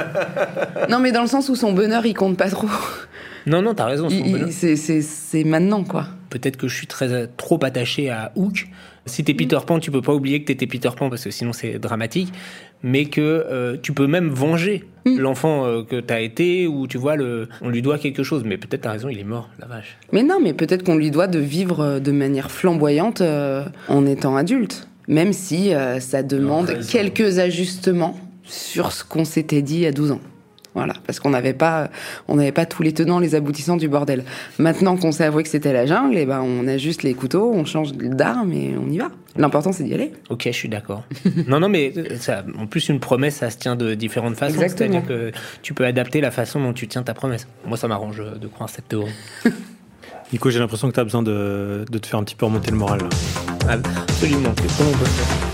non mais dans le sens où son bonheur il compte pas trop. Non, non, t'as raison. bonheur. c'est, maintenant quoi. Peut-être que je suis très trop attaché à Hook. Si t'es Peter Pan, tu peux pas oublier que t'étais Peter Pan parce que sinon c'est dramatique. Mais que euh, tu peux même venger l'enfant euh, que t'as été ou tu vois le, on lui doit quelque chose. Mais peut-être t'as raison, il est mort, la vache. Mais non, mais peut-être qu'on lui doit de vivre euh, de manière flamboyante euh, en étant adulte. Même si euh, ça demande quelques ajustements sur ce qu'on s'était dit à 12 ans. Voilà, parce qu'on n'avait pas, on n'avait pas tous les tenants, les aboutissants du bordel. Maintenant qu'on s'est avoué que c'était la jungle, et ben on a juste les couteaux, on change d'arme et on y va. L'important c'est d'y aller. Ok, je suis d'accord. non, non, mais ça, en plus une promesse, ça se tient de différentes façons. C'est-à-dire que tu peux adapter la façon dont tu tiens ta promesse. Moi, ça m'arrange de croire cette théorie. Nico, j'ai l'impression que tu as besoin de, de te faire un petit peu remonter le moral. Là. Absolument. Comment on peut faire?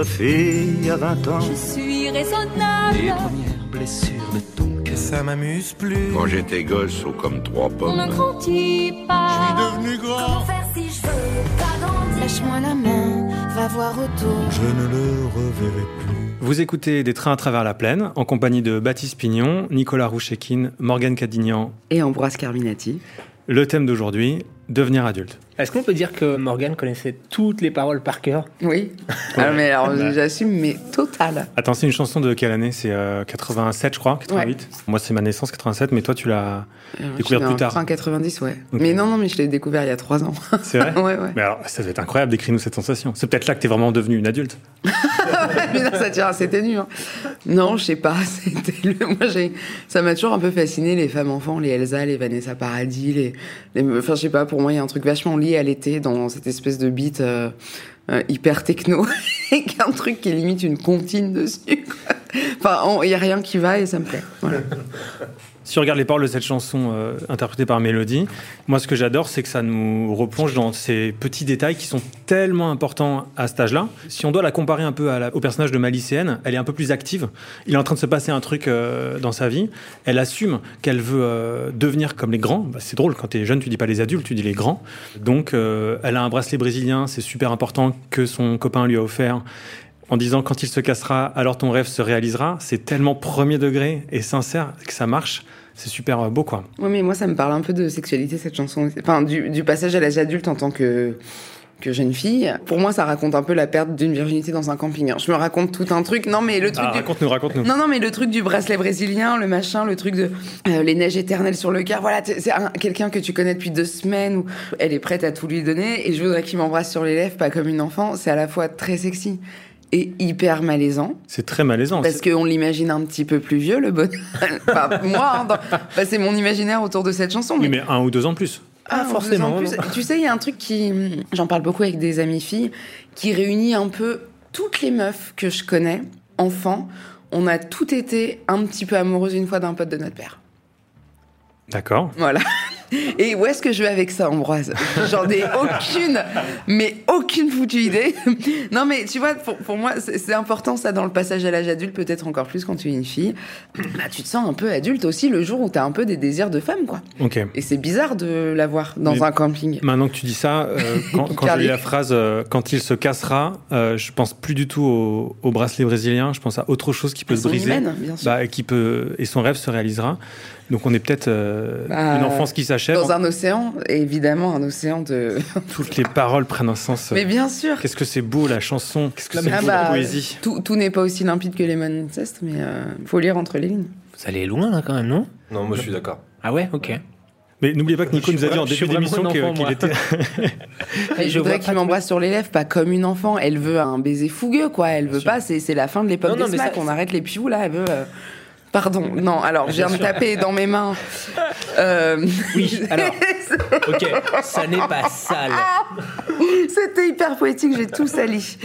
Votre fille a 20 ans. Je suis raisonnable. blessures de ton cœur. Ça m'amuse plus. Quand j'étais gosse, ou comme trois On pommes. ne grandit pas. Je suis devenu grand. Comment faire si je veux pas grandir? Lâche-moi la main, va voir autour. Je ne le reverrai plus. Vous écoutez Des trains à travers la plaine en compagnie de Baptiste Pignon, Nicolas Rouchékin, Morgane Cadignan. Et Ambroise Carminati. Le thème d'aujourd'hui, devenir adulte. Est-ce qu'on peut dire que Morgane connaissait toutes les paroles par cœur? Oui. Ah, mais alors, j'assume, mais total. Attends, c'est une chanson de quelle année? C'est euh, 87, je crois, 88 Moi, c'est ma naissance, 87, mais toi, tu l'as Euh, découvert je suis plus en tard. fin 90, ouais. Mais non, non, mais je l'ai découvert il y a trois ans. C'est vrai Ouais, ouais. Mais alors, ça doit être incroyable, décris-nous cette sensation. C'est peut-être là que t'es vraiment devenu une adulte. mais non, ça tient, c'était nu. hein. Non, je sais pas. C'était le... Moi, j'ai. Ça m'a toujours un peu fasciné les femmes enfants, les Elsa, les Vanessa Paradis, les. les... Enfin, je sais pas. Pour moi, il y a un truc vachement lié à l'été dans cette espèce de beat euh, euh, hyper techno, avec un truc qui est limite une comptine dessus. Enfin, il y a rien qui va et ça me plaît. Voilà. Si on regarde les paroles de cette chanson euh, interprétée par Mélodie, moi ce que j'adore, c'est que ça nous replonge dans ces petits détails qui sont tellement importants à cet âge-là. Si on doit la comparer un peu au personnage de ma lycéenne, elle est un peu plus active. Il est en train de se passer un truc euh, dans sa vie. Elle assume qu'elle veut euh, devenir comme les grands. Bah, c'est drôle, quand tu es jeune, tu dis pas les adultes, tu dis les grands. Donc elle a un bracelet brésilien, c'est super important que son copain lui a offert en disant quand il se cassera, alors ton rêve se réalisera. C'est tellement premier degré et sincère que ça marche. C'est super euh, beau, quoi. Ouais, mais moi, ça me parle un peu de sexualité, cette chanson. Enfin, du, du passage à l'âge adulte en tant que, que jeune fille. Pour moi, ça raconte un peu la perte d'une virginité dans un camping. Alors, je me raconte tout un truc. Non, mais le truc Ah, du... raconte-nous, raconte-nous. Non, non, mais le truc du bracelet brésilien, le machin, le truc de euh, les neiges éternelles sur le cœur. Voilà, c'est un- quelqu'un que tu connais depuis deux semaines où elle est prête à tout lui donner et je voudrais qu'il m'embrasse sur les lèvres, pas comme une enfant. C'est à la fois très sexy et hyper malaisant. C'est très malaisant. Parce qu'on l'imagine un petit peu plus vieux, le bonheur. Enfin, moi, hein, dans- enfin, c'est mon imaginaire autour de cette chanson. Oui, mais un ou deux ans plus. Ah, forcément. Plus, tu sais, il y a un truc qui, j'en parle beaucoup avec des amies filles, qui réunit un peu toutes les meufs que je connais, enfants. On a toutes été un petit peu amoureuses une fois d'un pote de notre père. D'accord. Voilà. Et où est-ce que je vais avec ça, Ambroise? J'en ai aucune, mais aucune foutue idée. Non, mais tu vois, pour, pour moi, c'est important ça dans le passage à l'âge adulte, peut-être encore plus quand tu es une fille. Bah, tu te sens un peu adulte aussi le jour où tu as un peu des désirs de femme, quoi. Ok. Et c'est bizarre de l'avoir dans Mais un camping. Maintenant que tu dis ça, euh, quand, quand lis les- la phrase euh, quand il se cassera, euh, je pense plus du tout au, au bracelet brésilien. Je pense à autre chose qui peut se briser, sûr. Bah, qui peut et son rêve se réalisera. Donc on est peut-être euh, Bah, une enfance qui s'achève. Dans un océan, évidemment, un océan de. Toutes les paroles prennent un sens. euh, Mais bien sûr. Qu'est-ce que c'est beau la chanson. Qu'est-ce que c'est Ah beau bah, la poésie. Tout, tout n'est pas aussi limpide que les Incest, mais euh, faut lire entre les lignes. Vous allez loin là quand même, non? Non, moi je suis d'accord. Ah ouais, ok. Mais n'oubliez pas que Nico Je nous a dit en je début d'émission qu'il était. Et je voudrais qu'il m'embrasse sur les lèvres, pas comme une enfant. Elle veut un baiser fougueux, quoi. Elle veut pas, c'est c'est la fin de l'époque Non, non, des smacks. ça- On arrête les pious, là. Elle veut. Pardon, non, alors je viens de taper dans mes mains. Euh, Oui, alors. Ok, ça n'est pas sale. C'était hyper poétique, j'ai tout sali.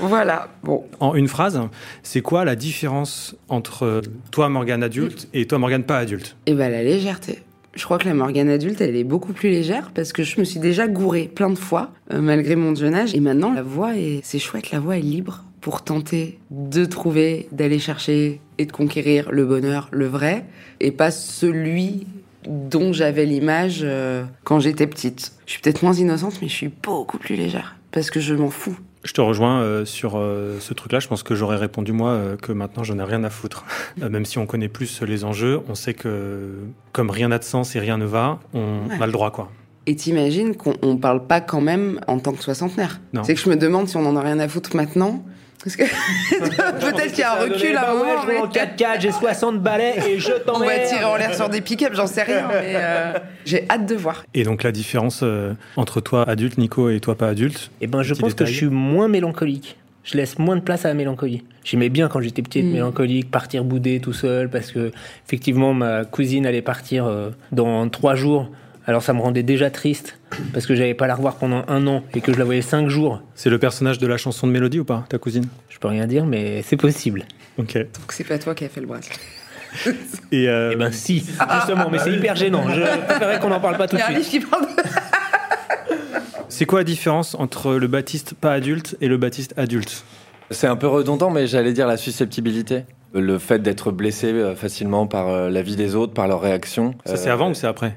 Voilà, bon. En une phrase, c'est quoi la différence entre toi Morgane adulte et toi Morgane pas adulte? Et ben la légèreté. Je crois que la Morgane adulte, elle est beaucoup plus légère parce que je me suis déjà gourée plein de fois, euh, malgré mon jeune âge. Et maintenant, la voix est, c'est chouette, la voix est libre pour tenter de trouver, d'aller chercher et de conquérir le bonheur, le vrai, et pas celui dont j'avais l'image euh, quand j'étais petite. Je suis peut-être moins innocente, mais je suis beaucoup plus légère parce que je m'en fous. Je te rejoins euh, sur euh, ce truc-là. Je pense que j'aurais répondu moi que maintenant j'en ai rien à foutre. Même si on connaît plus les enjeux, on sait que comme rien n'a de sens et rien ne va, on Ouais. a le droit quoi. Et t'imagines qu'on on parle pas quand même en tant que soixantenaire? C'est que je me demande si on en a rien à foutre maintenant. Parce que peut-être qu'il y a un recul à un moment. je en 4x4, j'ai 60 balais et je On t'emmerde. va tirer en l'air sur des pick-up, j'en sais rien. Mais euh, j'ai hâte de voir. Et donc la différence euh, entre toi adulte Nico et toi pas adulte Eh ben, je Petit pense que je suis moins mélancolique. Je laisse moins de place à la mélancolie. J'aimais bien quand j'étais petite, Mm. mélancolique, partir bouder tout seul, parce que effectivement ma cousine allait partir euh, dans trois jours. Alors ça me rendait déjà triste parce que j'allais pas la revoir pendant un an et que je la voyais cinq jours. C'est le personnage de la chanson de Mélodie ou pas, ta cousine? Je peux rien dire, mais c'est possible. Ok. Donc c'est pas toi qui as fait le bracelet. Et euh, Eh ben si, justement, mais c'est hyper gênant. Je préférerais qu'on n'en parle pas tout de a un livre suite. c'est quoi la différence entre le Baptiste pas adulte et le Baptiste adulte? C'est un peu redondant, mais j'allais dire la susceptibilité. Le fait d'être blessé euh, facilement par euh, la vie des autres, par leurs réactions. Ça c'est Euh, avant ou c'est après?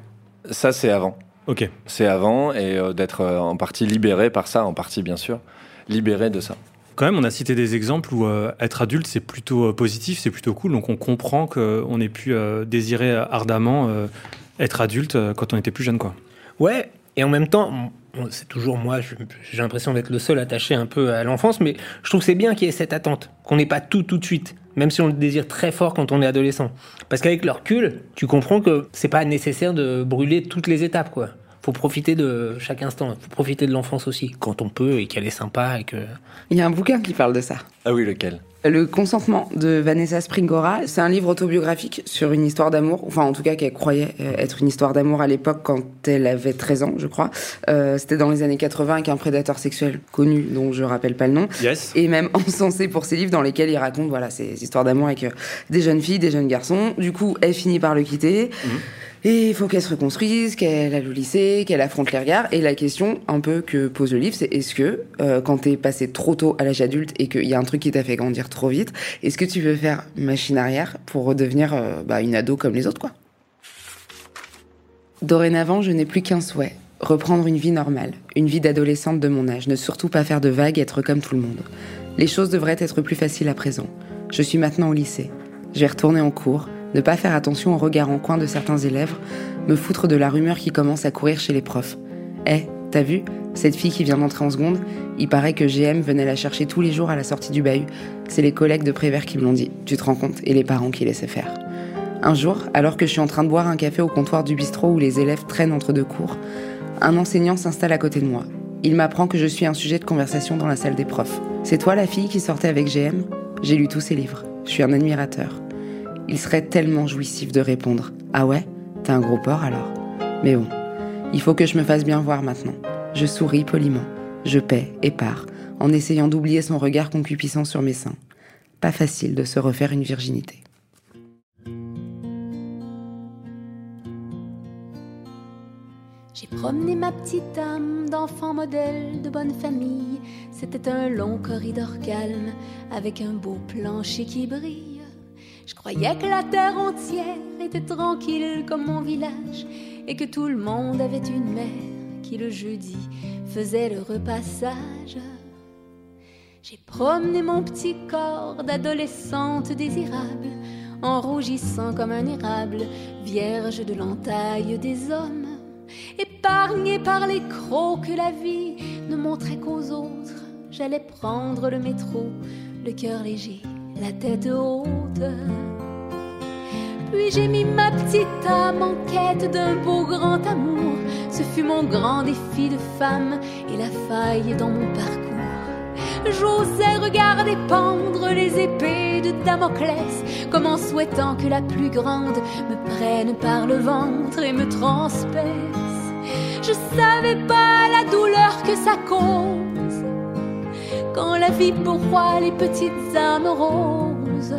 Ça, c'est avant. Ok. C'est avant et euh, d'être euh, en partie libéré par ça, en partie bien sûr, libéré de ça. Quand même, on a cité des exemples où euh, être adulte, c'est plutôt euh, positif, c'est plutôt cool. Donc on comprend qu'on ait pu euh, désirer ardemment euh, être adulte euh, quand on était plus jeune. quoi. Ouais, et en même temps, c'est toujours moi, j'ai l'impression d'être le seul attaché un peu à l'enfance, mais je trouve que c'est bien qu'il y ait cette attente, qu'on n'ait pas tout tout de suite, même si on le désire très fort quand on est adolescent. Parce qu'avec le recul, tu comprends que c'est pas nécessaire de brûler toutes les étapes, quoi. faut profiter de chaque instant, faut profiter de l'enfance aussi, quand on peut et qu'elle est sympa et que. Il y a un bouquin qui parle de ça. Ah oui, lequel? Le consentement de Vanessa Springora, c'est un livre autobiographique sur une histoire d'amour, enfin en tout cas qu'elle croyait euh, être une histoire d'amour à l'époque quand elle avait 13 ans, je crois. Euh, C'était dans les années 80 avec un prédateur sexuel connu dont je rappelle pas le nom. Yes. Et même encensé pour ses livres dans lesquels il raconte voilà ces histoires d'amour avec euh, des jeunes filles, des jeunes garçons. Du coup, elle finit par le quitter. Et il faut qu'elle se reconstruise, qu'elle aille au lycée, qu'elle affronte les regards. Et la question un peu que pose le livre, c'est est-ce que euh, quand t'es passé trop tôt à l'âge adulte et qu'il y a un truc qui t'a fait grandir trop vite, est-ce que tu veux faire machine arrière pour redevenir euh, bah, une ado comme les autres, Dorénavant, je n'ai plus qu'un souhait. Reprendre une vie normale, une vie d'adolescente de mon âge, ne surtout pas faire de vagues, être comme tout le monde. Les choses devraient être plus faciles à présent. Je suis maintenant au lycée. Je vais retourner en cours, ne pas faire attention au regard en coin de certains élèves, me foutre de la rumeur qui commence à courir chez les profs. Eh, t'as vu Cette fille qui vient d'entrer en seconde, il paraît que GM venait la chercher tous les jours à la sortie du bahut. C'est les collègues de Prévert qui me l'ont dit, tu te rends compte, et les parents qui laissaient faire. Un jour, alors que je suis en train de boire un café au comptoir du bistrot où les élèves traînent entre deux cours, un enseignant s'installe à côté de moi. Il m'apprend que je suis un sujet de conversation dans la salle des profs. C'est toi la fille qui sortait avec GM J'ai lu tous ses livres. Je suis un admirateur. Il serait tellement jouissif de répondre Ah ouais T'as un gros porc alors Mais bon, il faut que je me fasse bien voir maintenant. Je souris poliment. Je paie et pars, en essayant d'oublier son regard concupiscent sur mes seins. Pas facile de se refaire une virginité. J'ai promené ma petite âme d'enfant modèle de bonne famille. C'était un long corridor calme avec un beau plancher qui brille. Je croyais que la terre entière était tranquille comme mon village et que tout le monde avait une mère qui le jeudi faisait le repassage. J'ai promené mon petit corps d'adolescente désirable en rougissant comme un érable, vierge de l'entaille des hommes épargnée par les crocs que la vie ne montrait qu'aux autres. J'allais prendre le métro, le cœur léger, la tête haute. Puis j'ai mis ma petite âme en quête d'un beau grand amour. Ce fut mon grand défi de femme et la faille dans mon parcours. J'osais regarder pendre les épées de Damoclès, comme en souhaitant que la plus grande me prenne par le ventre et me transperce. Je savais pas la douleur que ça cause quand la vie pourvoit les petites âmes roses,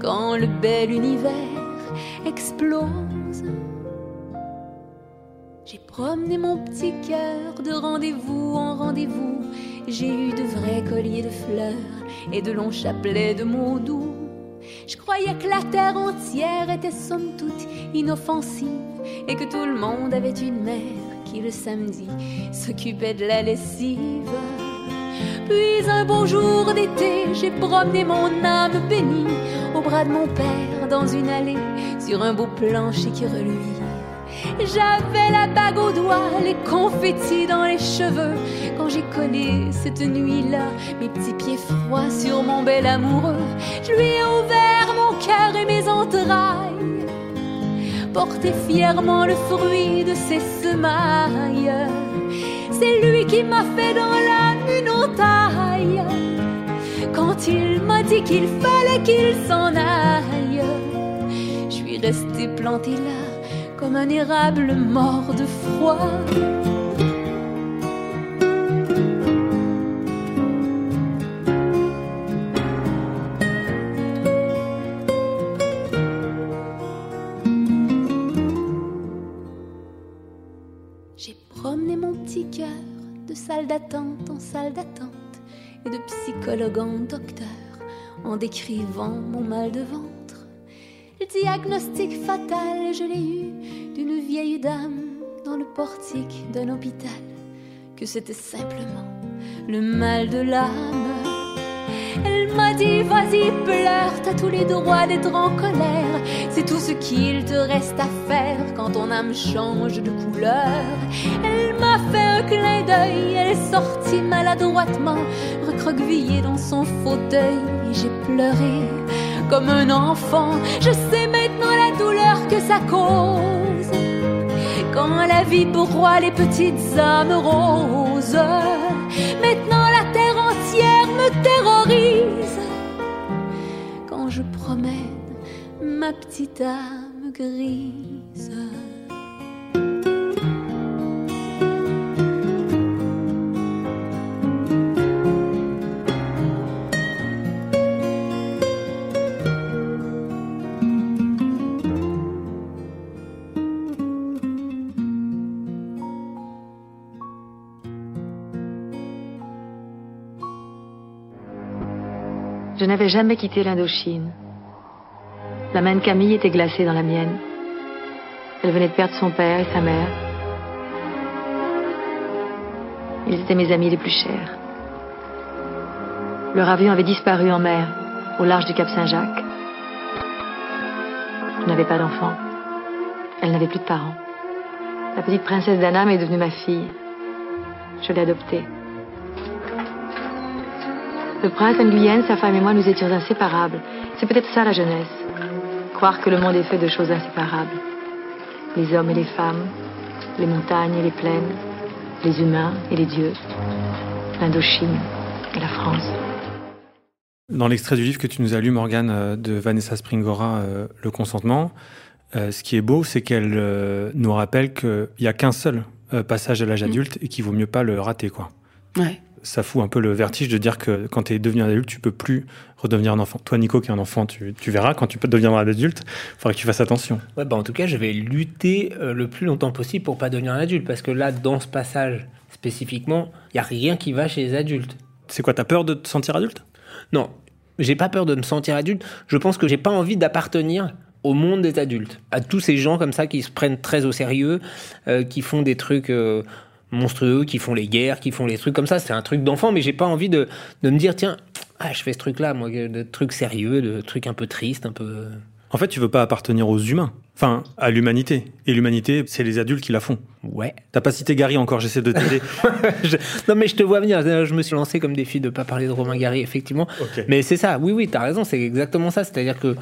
quand le bel univers explose. J'ai promené mon petit cœur de rendez-vous en rendez-vous. J'ai eu de vrais colliers de fleurs et de longs chapelets de mots doux. Je croyais que la terre entière était somme toute inoffensive et que tout le monde avait une mère qui le samedi s'occupait de la lessive. Puis un beau jour d'été, j'ai promené mon âme bénie au bras de mon père dans une allée sur un beau plancher qui reluit. J'avais la bague au doigt, les confettis dans les cheveux. Quand j'ai collé cette nuit-là, mes petits pieds froids sur mon bel amoureux, je lui ai ouvert mon cœur et mes entrailles. Porter fièrement le fruit de ses semailles. C'est lui qui m'a fait dans l'âme une entaille. Quand il m'a dit qu'il fallait qu'il s'en aille, je suis restée plantée là comme un érable mort de froid. Salle d'attente en salle d'attente et de psychologue en docteur en décrivant mon mal de ventre. Le diagnostic fatal, je l'ai eu d'une vieille dame dans le portique d'un hôpital, que c'était simplement le mal de l'âme. Elle m'a dit, vas-y, pleure, t'as tous les droits d'être en colère. C'est tout ce qu'il te reste à faire quand ton âme change de couleur. Elle m'a fait un clin d'œil, elle est sortie maladroitement, recroquevillée dans son fauteuil, j'ai pleuré comme un enfant. Je sais maintenant la douleur que ça cause Quand la vie pourroit les petites âmes roses, maintenant Quand je promène ma petite âme grise. Je n'avais jamais quitté l'Indochine. La main de Camille était glacée dans la mienne. Elle venait de perdre son père et sa mère. Ils étaient mes amis les plus chers. Leur avion avait disparu en mer, au large du Cap Saint-Jacques. Je n'avais pas d'enfant. Elle n'avait plus de parents. La petite princesse d'Anam est devenue ma fille. Je l'ai adoptée. Le prince Nguyen, sa femme et moi, nous étions inséparables. C'est peut-être ça la jeunesse. Croire que le monde est fait de choses inséparables. Les hommes et les femmes, les montagnes et les plaines, les humains et les dieux, l'Indochine et la France. Dans l'extrait du livre que tu nous as lu, Morgane, euh, de Vanessa Springora, euh, Le consentement, euh, ce qui est beau, c'est qu'elle euh, nous rappelle qu'il n'y a qu'un seul euh, passage à l'âge adulte et qu'il vaut mieux pas le rater. Quoi. Ouais. Ça fout un peu le vertige de dire que quand tu es devenu un adulte, tu peux plus redevenir un enfant. Toi, Nico, qui est un enfant, tu, tu verras, quand tu peux devenir un adulte, il faudra que tu fasses attention. Ouais, bah en tout cas, je vais lutter euh, le plus longtemps possible pour pas devenir un adulte. Parce que là, dans ce passage spécifiquement, il y a rien qui va chez les adultes. C'est quoi, t'as peur de te sentir adulte? Non, j'ai pas peur de me sentir adulte. Je pense que j'ai pas envie d'appartenir au monde des adultes. À tous ces gens comme ça qui se prennent très au sérieux, euh, qui font des trucs euh, monstrueux, qui font les guerres, qui font les trucs comme ça. C'est un truc d'enfant, mais j'ai pas envie de, de me dire, tiens, ah, je fais ce truc-là, moi, de trucs sérieux, de trucs un peu tristes, un peu. En fait, tu veux pas appartenir aux humains, enfin à l'humanité. Et l'humanité, c'est les adultes qui la font. Ouais. T'as pas cité Gary encore, j'essaie de t'aider. Je- Non, mais je te vois venir. Je me suis lancé comme défi de pas parler de Romain Gary, effectivement. Mais c'est ça. Oui, oui, t'as raison. C'est exactement ça. C'est-à-dire que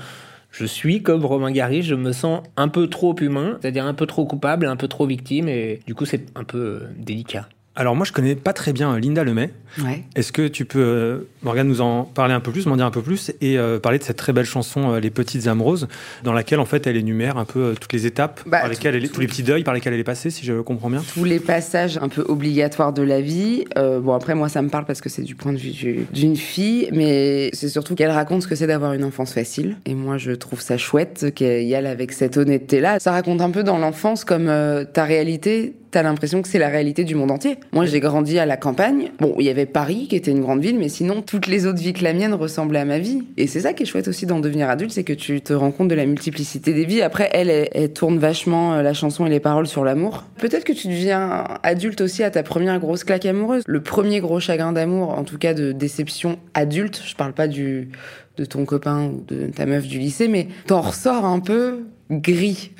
je suis comme Romain Gary. Je me sens un peu trop humain, c'est-à-dire un peu trop coupable, un peu trop victime. Et du coup, c'est un peu euh, délicat. Alors moi, je connais pas très bien Linda Lemay. Ouais. Est-ce que tu peux, euh, Morgane, nous en parler un peu plus, m'en dire un peu plus, et euh, parler de cette très belle chanson euh, Les Petites âmes roses, dans laquelle en fait elle énumère un peu euh, toutes les étapes Bah, par lesquelles elle est, tous les petits deuils par lesquels elle est passée, si je comprends bien. tous les passages un peu obligatoires de la vie. Euh, bon, après, moi, ça me parle parce que c'est du point de vue du- d'une fille, mais c'est surtout qu'elle raconte ce que c'est d'avoir une enfance facile. Et moi, je trouve ça chouette qu'elle y aille avec cette honnêteté-là. Ça raconte un peu dans l'enfance comme euh, ta réalité. T'as l'impression que c'est la réalité du monde entier. Moi, j'ai grandi à la campagne. Bon, il y avait Paris qui était une grande ville, mais sinon, toutes les autres vies que la mienne ressemblaient à ma vie. Et c'est ça qui est chouette aussi d'en devenir adulte, c'est que tu te rends compte de la multiplicité des vies. Après, elle, elle, elle tourne vachement euh, la chanson et les paroles sur l'amour. Peut-être que tu deviens adulte aussi à ta première grosse claque amoureuse. Le premier gros chagrin d'amour, en tout cas de déception adulte, je parle pas du de ton copain ou de ta meuf du lycée, mais t'en ressors un peu gris.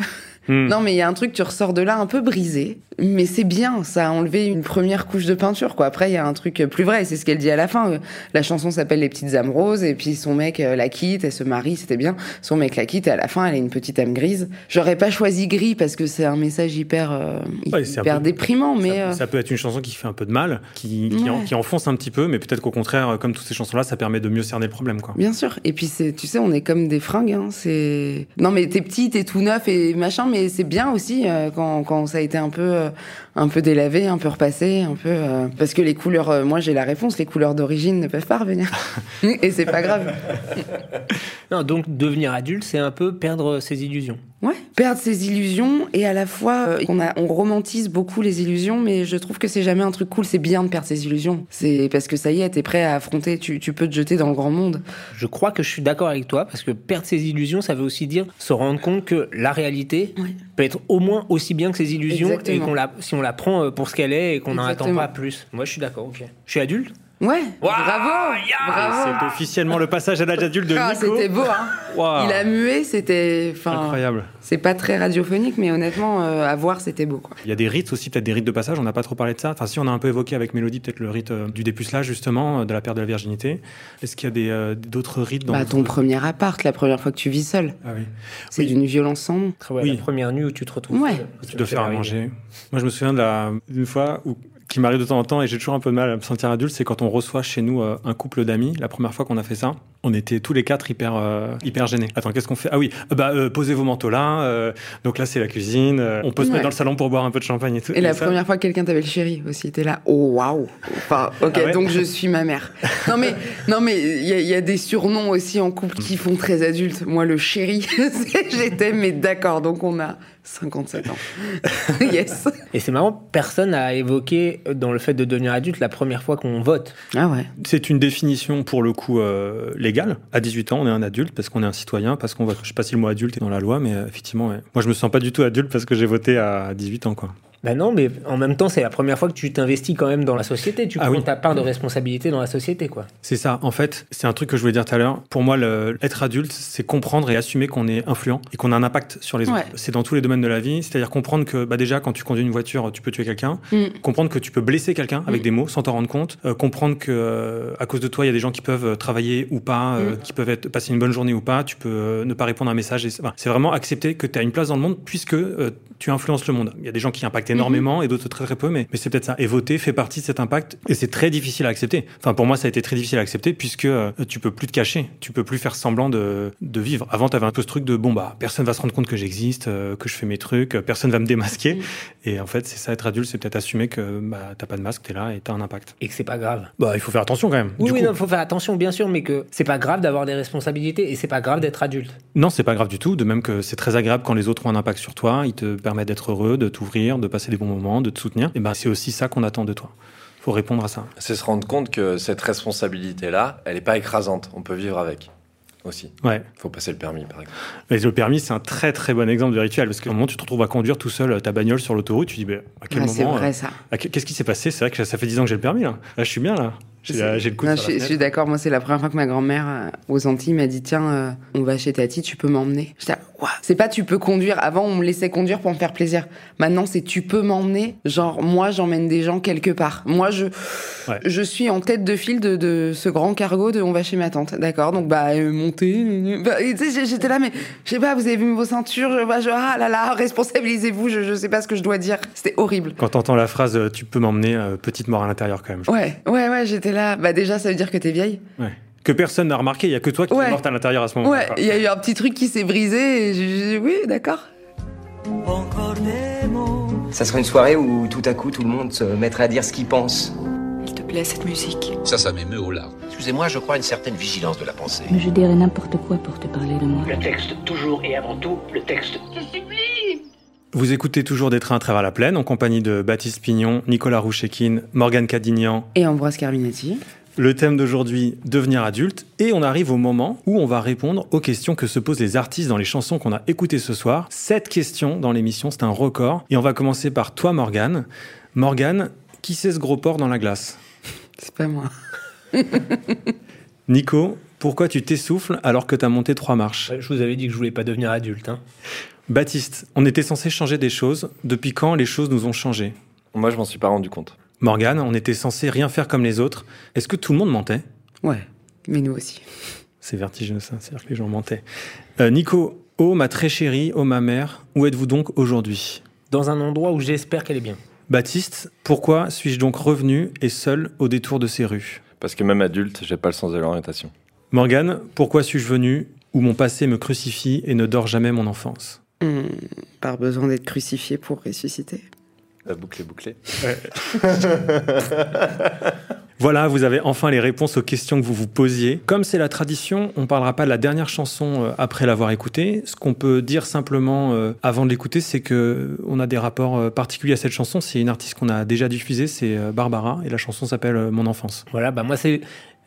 Hmm. Non, mais il y a un truc, tu ressors de là un peu brisé. Mais c'est bien, ça a enlevé une première couche de peinture, quoi. Après, il y a un truc plus vrai, c'est ce qu'elle dit à la fin. La chanson s'appelle Les petites âmes roses, et puis son mec euh, la quitte, elle se marie, c'était bien. Son mec la quitte, et à la fin, elle a une petite âme grise. J'aurais pas choisi gris parce que c'est un message hyper, euh, Ouais, hyper peu- déprimant, mais. ça, euh, ça peut être une chanson qui fait un peu de mal, qui, qui, en- Ouais. qui enfonce un petit peu, mais peut-être qu'au contraire, euh, comme toutes ces chansons-là, ça permet de mieux cerner le problème. Quoi. Bien sûr. Et puis, c'est, tu sais, on est comme des fringues. Hein. C'est... Non, mais t'es petit, t'es tout neuf et machin, mais c'est bien aussi euh, quand, quand ça a été un peu, euh, un peu délavé, un peu repassé, un peu. euh, Parce que les couleurs, euh, moi j'ai la réponse, les couleurs d'origine ne peuvent pas revenir. et c'est pas grave. Non, donc devenir adulte, c'est un peu perdre ses illusions. Ouais. Perdre ses illusions et à la fois, euh, on, a, on romantise beaucoup les illusions, mais je trouve que c'est jamais un truc cool. C'est bien de perdre ses illusions. C'est parce que ça y est, t'es prêt à affronter, tu, tu peux te jeter dans le grand monde. Je crois que je suis d'accord avec toi parce que perdre ses illusions, ça veut aussi dire se rendre compte que la réalité peut être au moins aussi bien que ses illusions Exactement. et qu'on la, si on la prend euh, pour ce qu'elle est et qu'on n'en attend pas plus. Moi, je suis d'accord. Ok. Je suis adulte. Ouais, bravo, bravo. C'est officiellement le passage à l'âge adulte de Ah, Nico. c'était beau, hein. Waouh. Il a mué, c'était. Incroyable. C'est pas très radiophonique, mais honnêtement, euh, à voir, c'était beau, quoi. Il y a des rites aussi, peut-être des rites de passage, on n'a pas trop parlé de ça. Enfin, si, on a un peu évoqué avec Mélodie, peut-être le rite euh, du dépucelage, justement, euh, de la perte de la virginité. Est-ce qu'il y a des, euh, d'autres rites dans Bah, ton premier appart, la première fois que tu vis seul. Ah oui. C'est d'une violence sans nom. Ouais, La première nuit où tu te retrouves. Ouais. Tu dois faire à manger. Moi, je me souviens de la- d'une fois où qui m'arrive de temps en temps et j'ai toujours un peu de mal à me sentir adulte, c'est quand on reçoit chez nous euh, un couple d'amis. La première fois qu'on a fait ça, on était tous les quatre hyper euh, hyper gênés. Attends, qu'est-ce qu'on fait? Ah oui, euh, bah euh, posez vos manteaux là. euh, donc là, c'est la cuisine. euh, on peut se Ouais. mettre dans le salon pour boire un peu de champagne et tout. Et la ça- première fois que quelqu'un t'avait le chéri aussi, t'es là, oh waouh. Enfin, ok, Ah ouais donc je suis ma mère. Non mais, non mais, il y, a- il y a des surnoms aussi en couple qui font très adulte. Moi, le chéri, j'étais, mais d'accord. Donc on a 57 ans. yes. Et c'est marrant, personne n'a évoqué dans le fait de devenir adulte la première fois qu'on vote. Ah ouais. C'est une définition pour le coup euh, légale. À 18 ans, on est un adulte parce qu'on est un citoyen, parce qu'on vote. Je sais pas si le mot adulte est dans la loi, mais euh, effectivement, ouais. moi je me sens pas du tout adulte parce que j'ai voté à 18 ans, quoi. Ben non, mais en même temps, c'est la première fois que tu t'investis quand même dans la société. Tu Ah prends oui. ta part de responsabilité dans la société, quoi. C'est ça. En fait, c'est un truc que je voulais dire tout à l'heure. Pour moi, le- être adulte, c'est comprendre et assumer qu'on est influent et qu'on a un impact sur les Ouais. autres. C'est dans tous les domaines de la vie. C'est-à-dire comprendre que, bah, déjà, quand tu conduis une voiture, tu peux tuer quelqu'un. Mm. Comprendre que tu peux blesser quelqu'un avec des mots sans t'en rendre compte. Euh, comprendre que, euh, à cause de toi, il y a des gens qui peuvent euh, travailler ou pas, euh, Mm. qui peuvent être, passer une bonne journée ou pas. Tu peux euh, ne pas répondre à un message. et c'est enfin, c'est vraiment accepter que tu as une place dans le monde puisque euh, tu influences le monde. Il y a des gens qui impactent énormément et d'autres très très peu, mais, mais c'est peut-être ça. Et voter fait partie de cet impact et c'est très difficile à accepter. Enfin, pour moi, ça a été très difficile à accepter puisque euh, tu peux plus te cacher, tu peux plus faire semblant de, de vivre. Avant, tu avais un peu ce truc de bon, bah, personne va se rendre compte que j'existe, euh, que je fais mes trucs, euh, personne va me démasquer. Et en fait, c'est ça, être adulte, c'est peut-être assumer que bah, t'as pas de masque, t'es là et t'as un impact. Et que c'est pas grave. Bah, il faut faire attention quand même. Oui, non, faut faire attention, bien sûr, mais que c'est pas grave d'avoir des responsabilités et c'est pas grave d'être adulte. Non, c'est pas grave du tout. De même que c'est très agréable quand les autres ont un impact sur toi. Ils te permettent d'être heureux, de t'ouvrir, de passer des bons moments, de te soutenir. Et ben, c'est aussi ça qu'on attend de toi. Faut répondre à ça. C'est se rendre compte que cette responsabilité-là, elle n'est pas écrasante. On peut vivre avec aussi. Ouais. faut passer le permis, par exemple. Mais le permis, c'est un très très bon exemple de rituel parce qu'à un moment, tu te retrouves à conduire tout seul euh, ta bagnole sur l'autoroute. Tu dis, bah, à quel Ah, moment c'est vrai, euh, ça. à que- Qu'est-ce qui s'est passé? C'est vrai que ça fait 10 ans que j'ai le permis là. Là, je suis bien là. J'ai le coup Non, sur je, suis d'accord. Moi, c'est la première fois que ma grand-mère euh, aux Antilles m'a dit Tiens, euh, on va chez Tati, tu peux m'emmener. J'étais Ouah. C'est pas tu peux conduire. Avant, on me laissait conduire pour me faire plaisir. Maintenant, c'est tu peux m'emmener. Genre, moi, j'emmène des gens quelque part. Moi, je, Ouais. je suis en tête de file de, de ce grand cargo de On va chez ma tante. D'accord? Donc, bah, euh, montez. Bah, et tu sais, j'étais là, mais je sais pas, vous avez vu vos ceintures? Je, bah, je- Ah là là, responsabilisez-vous. Je, je sais pas ce que je dois dire. C'était horrible. Quand t'entends la phrase euh, tu peux m'emmener, petite mort à l'intérieur quand même. Ouais, ouais, ouais, j'étais là. Bah, déjà, ça veut dire que t'es vieille. Ouais. Que personne n'a remarqué, il y a que toi qui Ouais. es morte à l'intérieur à ce moment-là. Ouais, il y a eu un petit truc qui s'est brisé et j'ai j'ai- oui, d'accord. Ça serait une soirée où tout à coup tout le monde se mettrait à dire ce qu'il pense. Il te plaît cette musique Ça, ça m'émeut au larmes. Excusez-moi, je crois à une certaine vigilance de la pensée. Mais je dirais n'importe quoi pour te parler de moi. Le texte, toujours et avant tout, le texte. Vous écoutez toujours des trains à travers la plaine en compagnie de Baptiste Pignon, Nicolas Rouchéquine, Morgane Cadignan. Et Ambroise Carminati. Le thème d'aujourd'hui, devenir adulte. Et on arrive au moment où on va répondre aux questions que se posent les artistes dans les chansons qu'on a écoutées ce soir. Sept questions dans l'émission, c'est un record. Et on va commencer par toi, Morgane. Morgane, qui c'est ce gros porc dans la glace? C'est pas moi. Nico, pourquoi tu t'essouffles alors que t'as monté trois marches? Je vous avais dit que je voulais pas devenir adulte. Hein. Baptiste, on était censé changer des choses. Depuis quand les choses nous ont changé Moi, je m'en suis pas rendu compte. Morgane, on était censé rien faire comme les autres. Est-ce que tout le monde mentait? Ouais, mais nous aussi. C'est vertigineux ça, c'est-à-dire que les gens mentaient. Euh, Nico, oh ma très chérie, oh ma mère, où êtes-vous donc aujourd'hui? Dans un endroit où j'espère qu'elle est bien. Baptiste, pourquoi suis-je donc revenu et seul au détour de ces rues? Parce que même adulte, j'ai pas le sens de l'orientation. Morgane, pourquoi suis-je venu où mon passé me crucifie et ne dort jamais mon enfance? Hmm, par besoin d'être crucifié pour ressusciter. La boucle est bouclée. Voilà, vous avez enfin les réponses aux questions que vous vous posiez. Comme c'est la tradition, on parlera pas de la dernière chanson euh, après l'avoir écoutée. Ce qu'on peut dire simplement euh, avant de l'écouter, c'est que euh, on a des rapports particuliers à cette chanson. C'est une artiste qu'on a déjà diffusée, c'est Barbara, et la chanson s'appelle Mon enfance. Voilà, bah moi c'est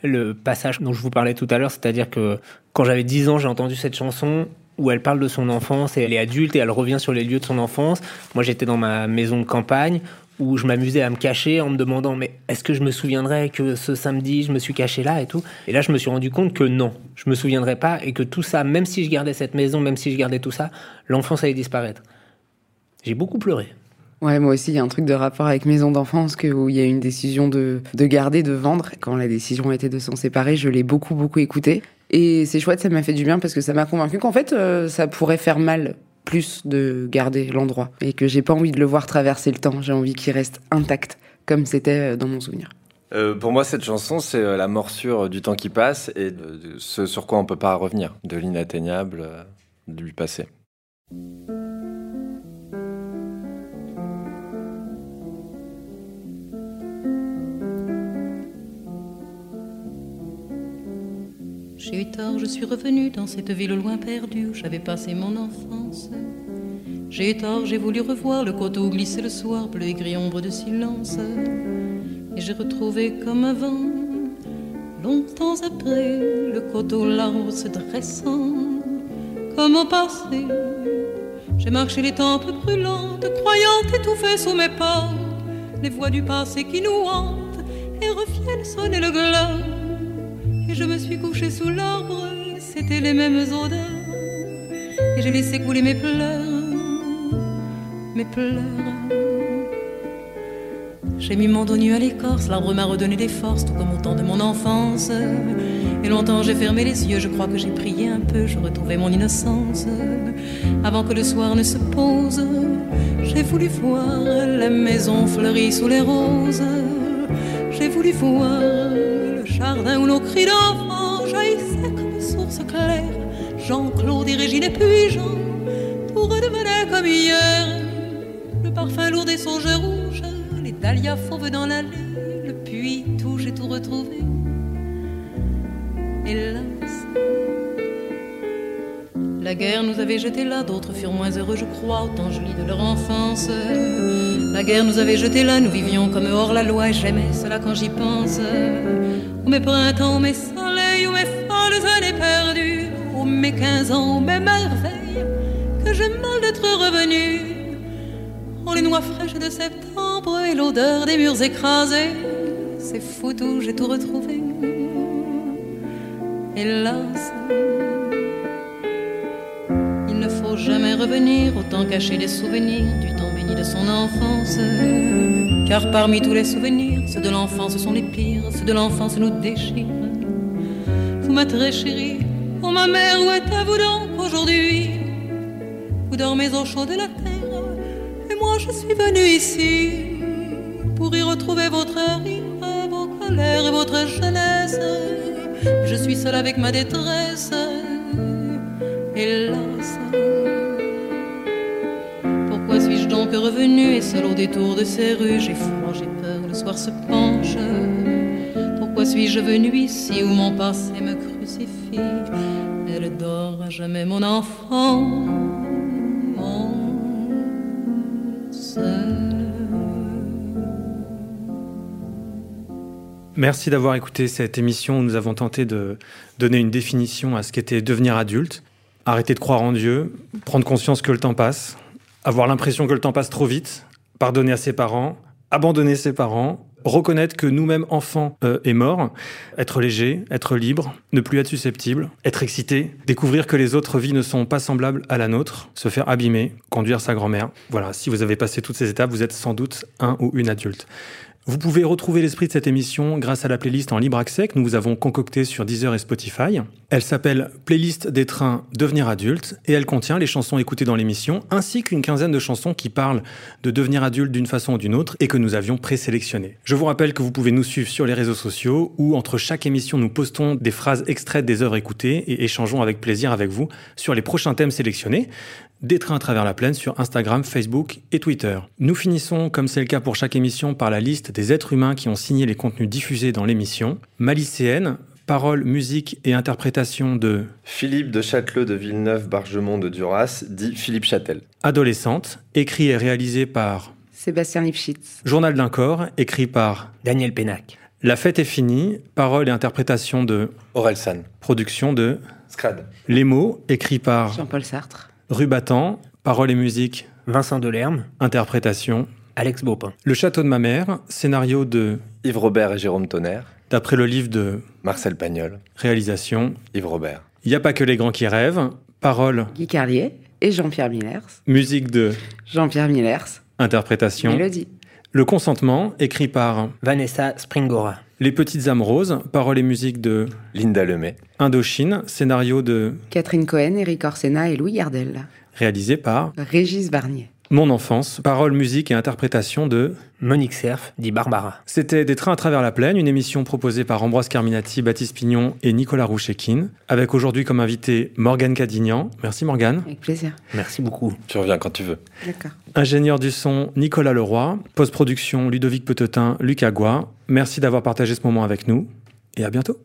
le passage dont je vous parlais tout à l'heure, c'est-à-dire que quand j'avais 10 ans, j'ai entendu cette chanson où elle parle de son enfance et elle est adulte et elle revient sur les lieux de son enfance. Moi j'étais dans ma maison de campagne où je m'amusais à me cacher en me demandant mais est-ce que je me souviendrai que ce samedi je me suis caché là et tout? Et là je me suis rendu compte que non je me souviendrai pas et que tout ça même si je gardais cette maison même si je gardais tout ça l'enfance allait disparaître j'ai beaucoup pleuré Ouais, moi aussi, il y a un truc de rapport avec maison d'enfance que, où il y a une décision de, de garder, de vendre. Quand la décision était de s'en séparer, je l'ai beaucoup, beaucoup écouté. Et c'est chouette, ça m'a fait du bien parce que ça m'a convaincu qu'en fait, euh, ça pourrait faire mal plus de garder l'endroit et que j'ai pas envie de le voir traverser le temps. J'ai envie qu'il reste intact comme c'était euh, dans mon souvenir. Euh, pour moi, cette chanson, c'est la morsure du temps qui passe et de, ce sur quoi on peut pas revenir, de l'inatteignable, du passé. J'ai eu tort, je suis revenue dans cette ville loin perdue où j'avais passé mon enfance. J'ai eu tort, j'ai voulu revoir le coteau glisser le soir, bleu et gris ombre de silence. Et j'ai retrouvé comme avant, longtemps après, le coteau là-haut se dressant, comme au passé. J'ai marché les tempes brûlantes, croyant étouffer sous mes pas les voix du passé qui nous hantent et reviennent sonner le glas. Et je me suis couchée sous l'arbre, c'était les mêmes odeurs. Et j'ai laissé couler mes pleurs, mes pleurs. J'ai mis mon dos nu à l'écorce, l'arbre m'a redonné des forces, tout comme au temps de mon enfance. Et longtemps j'ai fermé les yeux, je crois que j'ai prié un peu, je retrouvais mon innocence. Avant que le soir ne se pose, j'ai voulu voir la maison fleurie sous les roses. J'ai voulu voir jardin où nos cris d'enfants jaillissaient comme source claire. Jean-Claude et Régine et puis Jean, tout redevenait comme hier. Le parfum lourd des songes rouges, les dahlias fauves dans l'allée, le puits, tout, j'ai tout retrouvé. Hélas, la guerre nous avait jetés là, d'autres furent moins heureux, je crois, autant je lis de leur enfance. La guerre nous avait jetés là, nous vivions comme hors la loi, et j'aimais cela quand j'y pense. Mes printemps, mes soleils, mes folles années perdues, ô mes quinze ans, mes merveilles, que j'ai mal d'être revenu. Oh, les noix fraîches de septembre et l'odeur des murs écrasés, c'est fou tout, j'ai tout retrouvé. Hélas, il ne faut jamais revenir, autant cacher les souvenirs du temps de son enfance. Car parmi tous les souvenirs, ceux de l'enfance sont les pires, ceux de l'enfance nous déchirent. Vous ma très chérie, oh ma mère, où êtes-vous donc aujourd'hui? Vous dormez au chaud de la terre, et moi je suis venue ici pour y retrouver votre rire, vos colères et votre jeunesse. Je suis seule avec ma détresse, hélas. Pourquoi donc revenue et seul au détour de ces rues J'ai froid, j'ai peur, le soir se penche. Pourquoi suis-je venue ici où mon passé me crucifie? Elle dort à jamais mon enfant. Merci d'avoir écouté cette émission où nous avons tenté de donner une définition à ce qu'était devenir adulte. Arrêter de croire en Dieu, prendre conscience que le temps passe, avoir l'impression que le temps passe trop vite, pardonner à ses parents, abandonner ses parents, reconnaître que nous-mêmes enfants euh, est mort, être léger, être libre, ne plus être susceptible, être excité, découvrir que les autres vies ne sont pas semblables à la nôtre, se faire abîmer, conduire sa grand-mère. Voilà, si vous avez passé toutes ces étapes, vous êtes sans doute un ou une adulte. Vous pouvez retrouver l'esprit de cette émission grâce à la playlist en libre accès que nous vous avons concoctée sur Deezer et Spotify. Elle s'appelle Playlist des trains devenir adulte et elle contient les chansons écoutées dans l'émission ainsi qu'une quinzaine de chansons qui parlent de devenir adulte d'une façon ou d'une autre et que nous avions présélectionnées. Je vous rappelle que vous pouvez nous suivre sur les réseaux sociaux où entre chaque émission nous postons des phrases extraites des œuvres écoutées et échangeons avec plaisir avec vous sur les prochains thèmes sélectionnés des trains à travers la plaine sur Instagram, Facebook et Twitter. Nous finissons, comme c'est le cas pour chaque émission, par la liste des êtres humains qui ont signé les contenus diffusés dans l'émission. Malicéenne, paroles, musique et interprétation de Philippe de Châteleux de Villeneuve-Bargemont de Duras, dit Philippe Châtel. Adolescente, écrit et réalisé par Sébastien Lipschitz. Journal d'un corps, écrit par Daniel Pénac. La fête est finie, paroles et interprétation de Orelsan. Production de Scrad. Les mots, écrit par Jean-Paul Sartre. Rubattant, paroles et musique Vincent Delerme. Interprétation Alex Baupin. Le château de ma mère, scénario de Yves Robert et Jérôme Tonnerre. D'après le livre de Marcel Pagnol. Réalisation Yves Robert. Il n'y a pas que les grands qui rêvent. Parole Guy Carlier et Jean-Pierre Millers. Musique de Jean-Pierre Millers. Interprétation Mélodie. Le consentement, écrit par Vanessa Springora. Les petites âmes roses, paroles et musique de Linda Lemay. Indochine, scénario de Catherine Cohen, Eric Orsena et Louis Gardel. Réalisé par Régis Barnier. Mon enfance, paroles, musique et interprétation de Monique Cerf, dit Barbara. C'était Des trains à travers la plaine, une émission proposée par Ambroise Carminati, Baptiste Pignon et Nicolas Rouchekin, avec aujourd'hui comme invité Morgane Cadignan. Merci Morgane. Avec plaisir. Merci beaucoup. Tu reviens quand tu veux. D'accord. Ingénieur du son Nicolas Leroy, post-production Ludovic Petetin, Luc Agua. Merci d'avoir partagé ce moment avec nous et à bientôt.